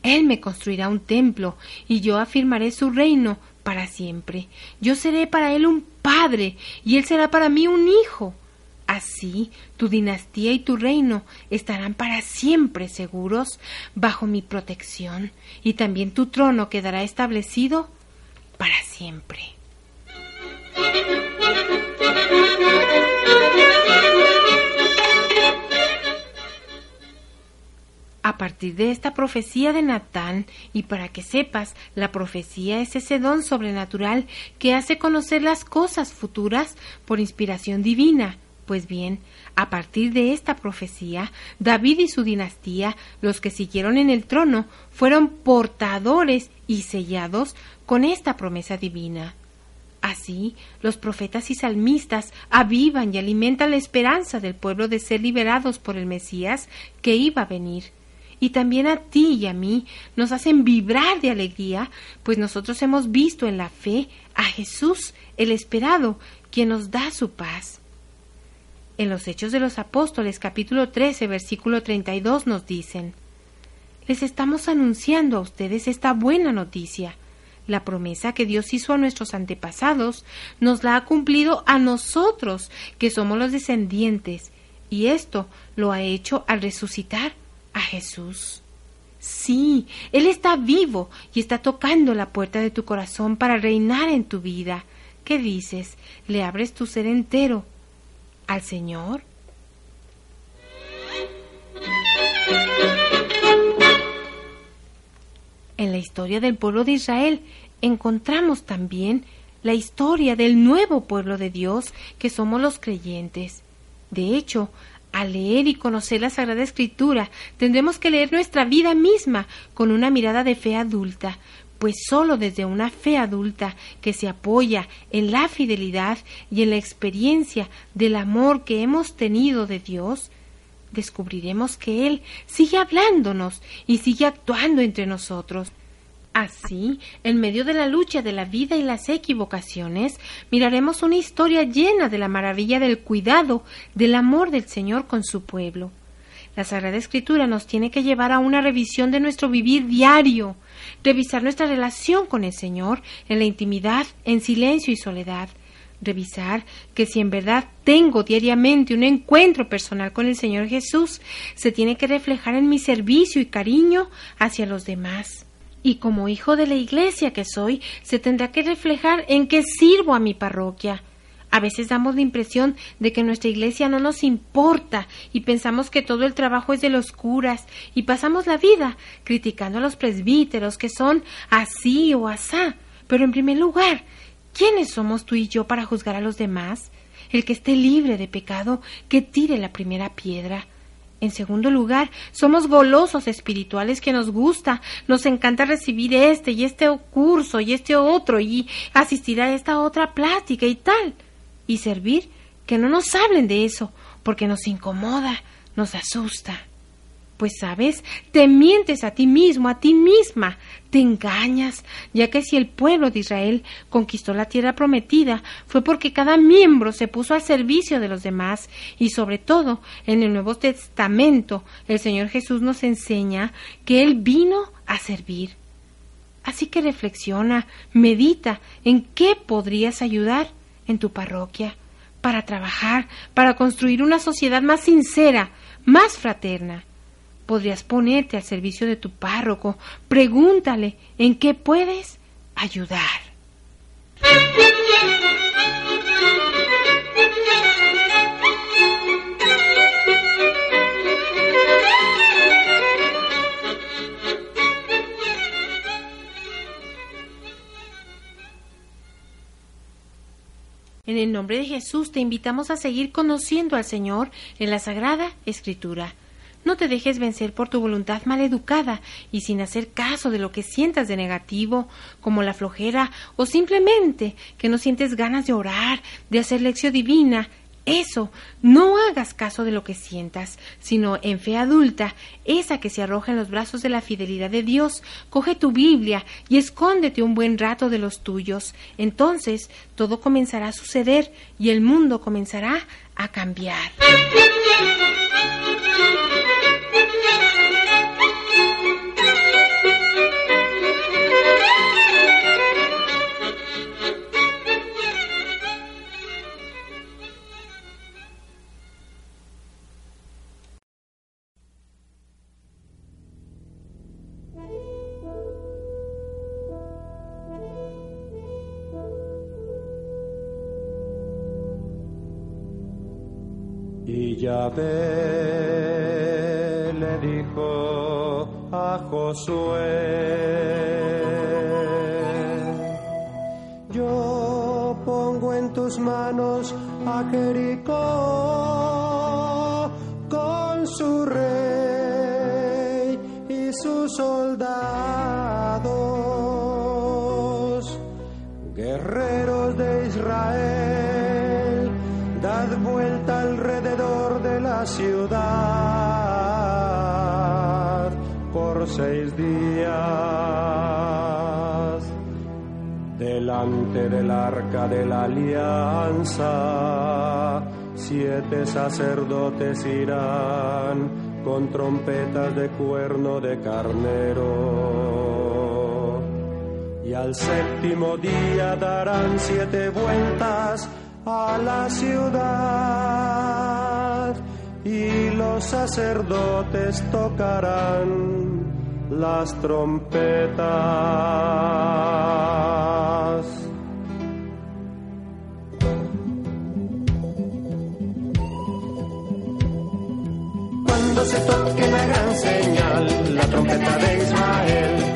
Él me construirá un templo y yo afirmaré su reino para siempre. Yo seré para él un padre y él será para mí un hijo. Así tu dinastía y tu reino estarán para siempre seguros bajo mi protección y también tu trono quedará establecido para siempre. A partir de esta profecía de Natán, y para que sepas, la profecía es ese don sobrenatural que hace conocer las cosas futuras por inspiración divina. Pues bien, a partir de esta profecía, David y su dinastía, los que siguieron en el trono, fueron portadores y sellados con esta promesa divina. Así, los profetas y salmistas avivan y alimentan la esperanza del pueblo de ser liberados por el Mesías que iba a venir y también a ti y a mí nos hacen vibrar de alegría, pues nosotros hemos visto en la fe a Jesús, el esperado, quien nos da su paz. En los Hechos de los Apóstoles capítulo 13 versículo 32 nos dicen, les estamos anunciando a ustedes esta buena noticia. La promesa que Dios hizo a nuestros antepasados nos la ha cumplido a nosotros, que somos los descendientes, y esto lo ha hecho al resucitar a Jesús. Sí, Él está vivo y está tocando la puerta de tu corazón para reinar en tu vida. ¿Qué dices? ¿Le abres tu ser entero al Señor? En la historia del pueblo de Israel encontramos también la historia del nuevo pueblo de Dios que somos los creyentes. De hecho, al leer y conocer la Sagrada Escritura, tendremos que leer nuestra vida misma con una mirada de fe adulta, pues sólo desde una fe adulta que se apoya en la fidelidad y en la experiencia del amor que hemos tenido de Dios, descubriremos que Él sigue hablándonos y sigue actuando entre nosotros. Así, en medio de la lucha de la vida y las equivocaciones, miraremos una historia llena de la maravilla del cuidado, del amor del Señor con su pueblo. La Sagrada Escritura nos tiene que llevar a una revisión de nuestro vivir diario, revisar nuestra relación con el Señor en la intimidad, en silencio y soledad, revisar que si en verdad tengo diariamente un encuentro personal con el Señor Jesús, se tiene que reflejar en mi servicio y cariño hacia los demás. Y como hijo de la Iglesia que soy, se tendrá que reflejar en que sirvo a mi parroquia. A veces damos la impresión de que nuestra iglesia no nos importa y pensamos que todo el trabajo es de los curas y pasamos la vida criticando a los presbíteros que son así o asá. Pero en primer lugar, ¿Quiénes somos tú y yo para juzgar a los demás? El que esté libre de pecado, que tire la primera piedra. En segundo lugar, somos golosos espirituales que nos gusta, nos encanta recibir este y este curso y este otro y asistir a esta otra plática y tal. Y servir, que no nos hablen de eso, porque nos incomoda, nos asusta. Pues sabes, te mientes a ti mismo, a ti misma, te engañas, ya que si el pueblo de Israel conquistó la tierra prometida fue porque cada miembro se puso al servicio de los demás. Y sobre todo en el Nuevo Testamento el Señor Jesús nos enseña que Él vino a servir. Así que reflexiona, medita en qué podrías ayudar en tu parroquia para trabajar, para construir una sociedad más sincera, más fraterna podrías ponerte al servicio de tu párroco. Pregúntale en qué puedes ayudar. En el nombre de Jesús te invitamos a seguir conociendo al Señor en la Sagrada Escritura. No te dejes vencer por tu voluntad mal educada y sin hacer caso de lo que sientas de negativo, como la flojera o simplemente que no sientes ganas de orar, de hacer lección divina. Eso, no hagas caso de lo que sientas, sino en fe adulta, esa que se arroja en los brazos de la fidelidad de Dios, coge tu Biblia y escóndete un buen rato de los tuyos. Entonces todo comenzará a suceder y el mundo comenzará a cambiar. Yahvé le dijo a Josué, yo pongo en tus manos a Jericó con su rey y sus soldados, guerreros de Israel, dad vuelta ciudad por seis días. Delante del arca de la alianza, siete sacerdotes irán con trompetas de cuerno de carnero. Y al séptimo día darán siete vueltas a la ciudad y los sacerdotes tocarán las trompetas. Cuando se toque la gran señal, la trompeta de Israel,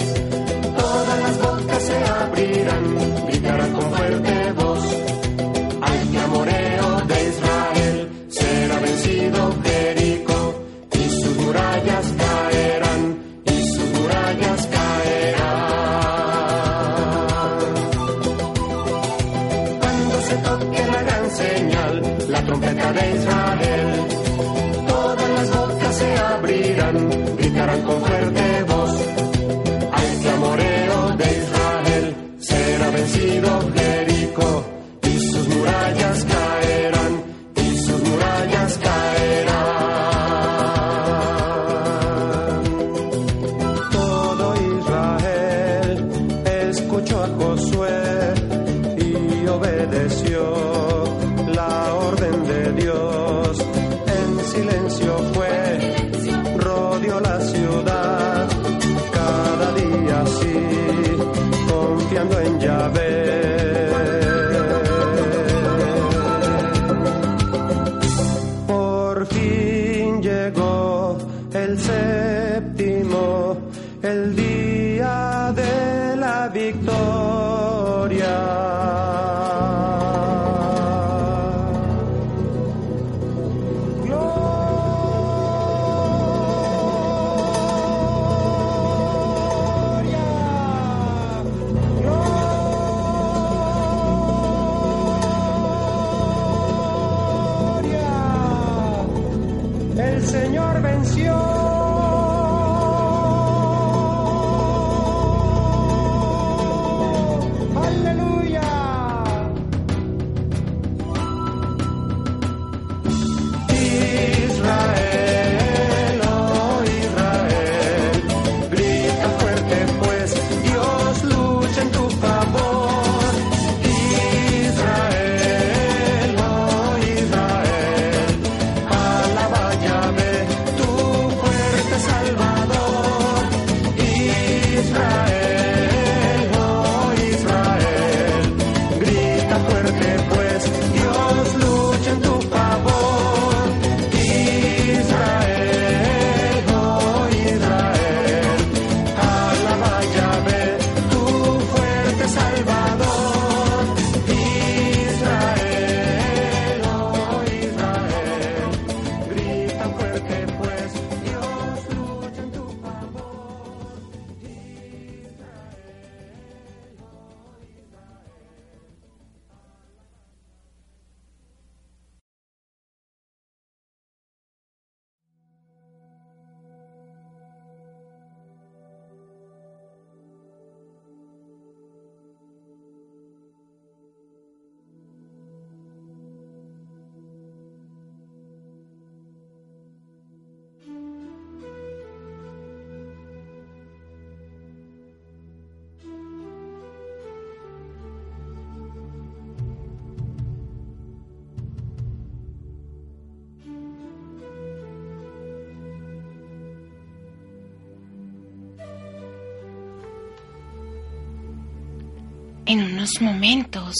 Momentos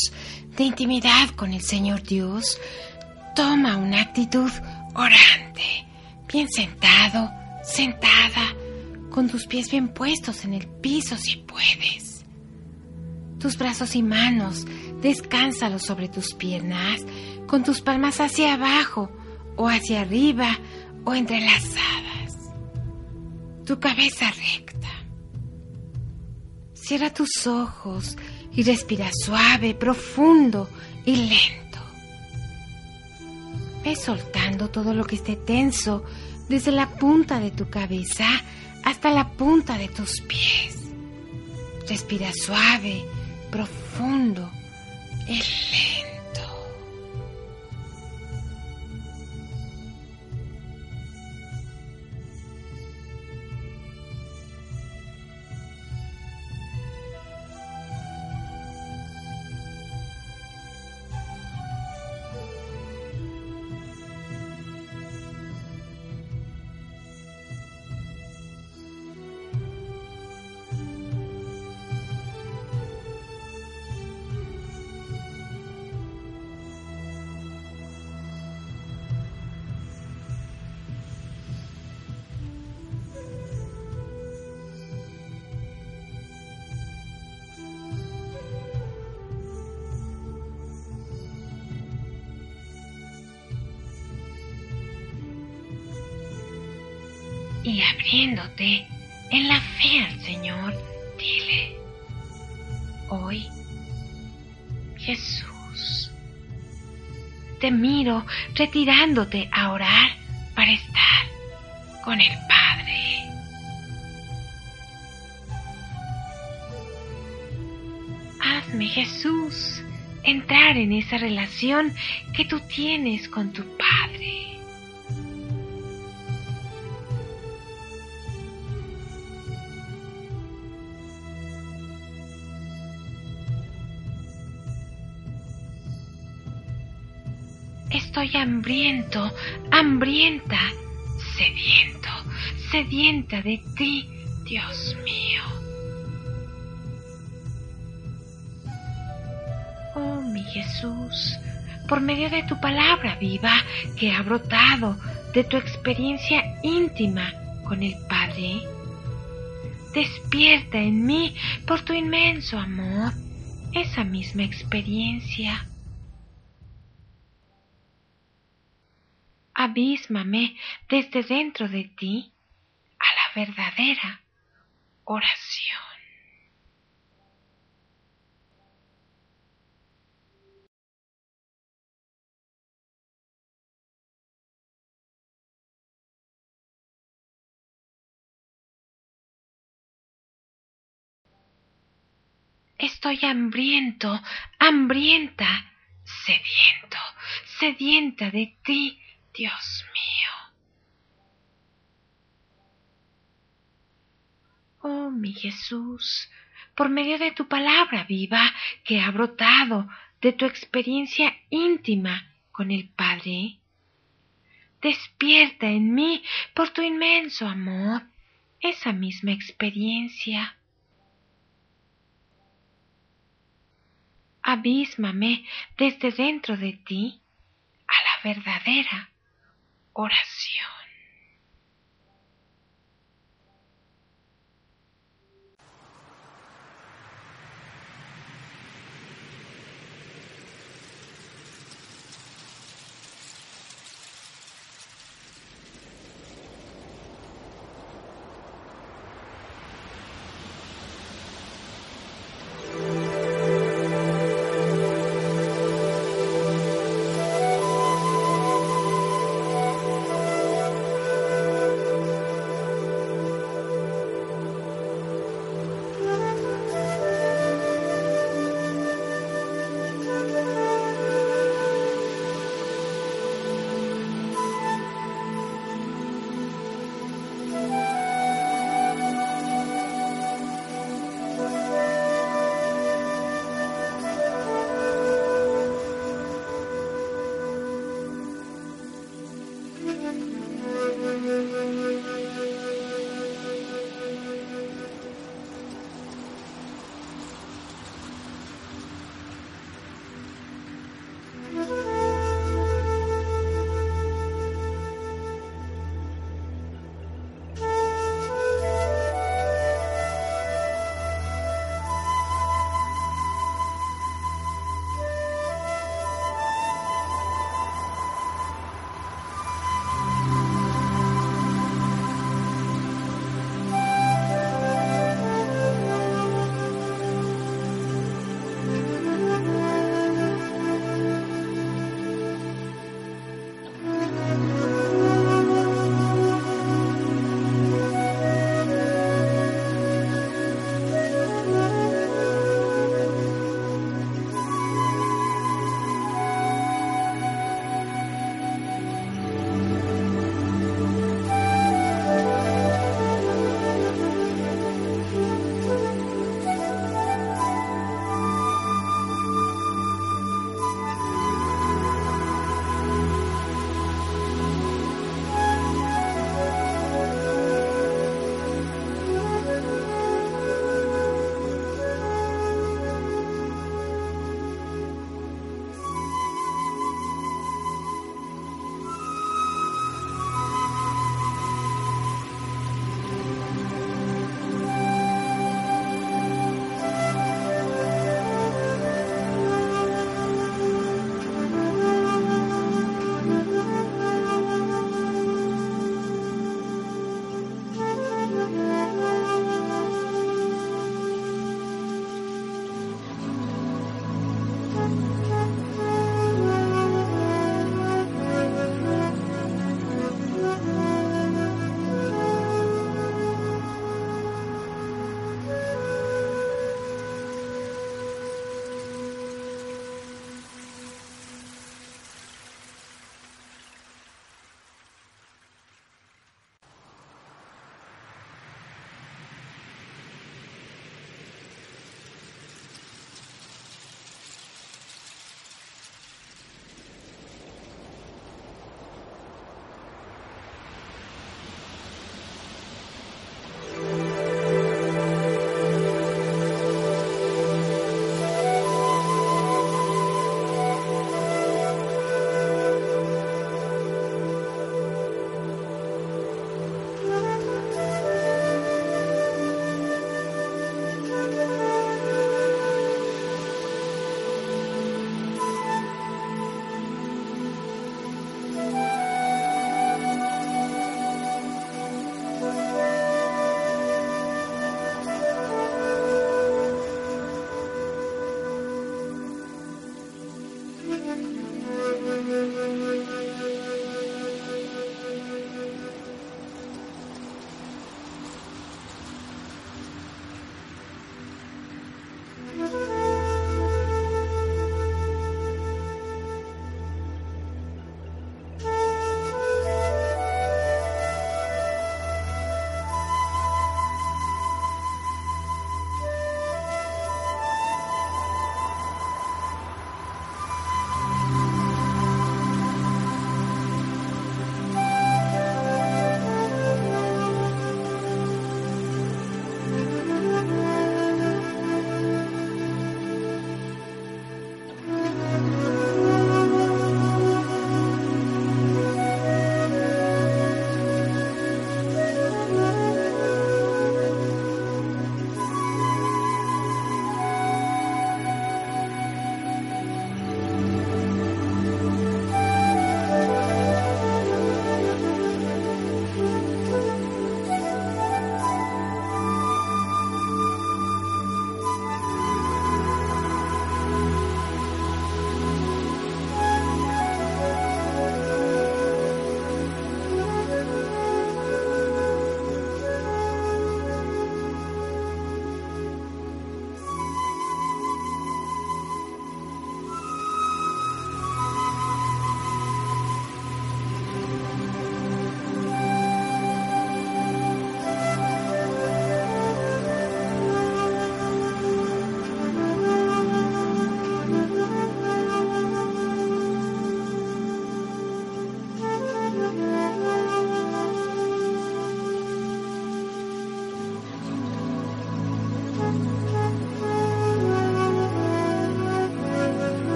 de intimidad con el Señor Dios, toma una actitud orante, bien sentado, sentada, con tus pies bien puestos en el piso si puedes. Tus brazos y manos, descánsalos sobre tus piernas, con tus palmas hacia abajo o hacia arriba o entrelazadas. Tu cabeza recta. Cierra tus ojos y respira suave, profundo y lento. Ve soltando todo lo que esté tenso desde la punta de tu cabeza hasta la punta de tus pies. Respira suave, profundo y lento. Retirándote a orar para estar con el Padre. Hazme, Jesús, entrar en esa relación que tú tienes con tu Padre. Estoy hambriento, hambrienta, sediento, sedienta de ti, Dios mío. Oh mi Jesús, por medio de tu palabra viva que ha brotado de tu experiencia íntima con el Padre, despierta en mí por tu inmenso amor esa misma experiencia. Abísmame desde dentro de ti a la verdadera oración. Estoy hambriento, hambrienta, sediento, sedienta de ti, Dios mío. Oh mi Jesús, por medio de tu palabra viva que ha brotado de tu experiencia íntima con el Padre, despierta en mí por tu inmenso amor esa misma experiencia. Abísmame desde dentro de ti a la verdadera oración.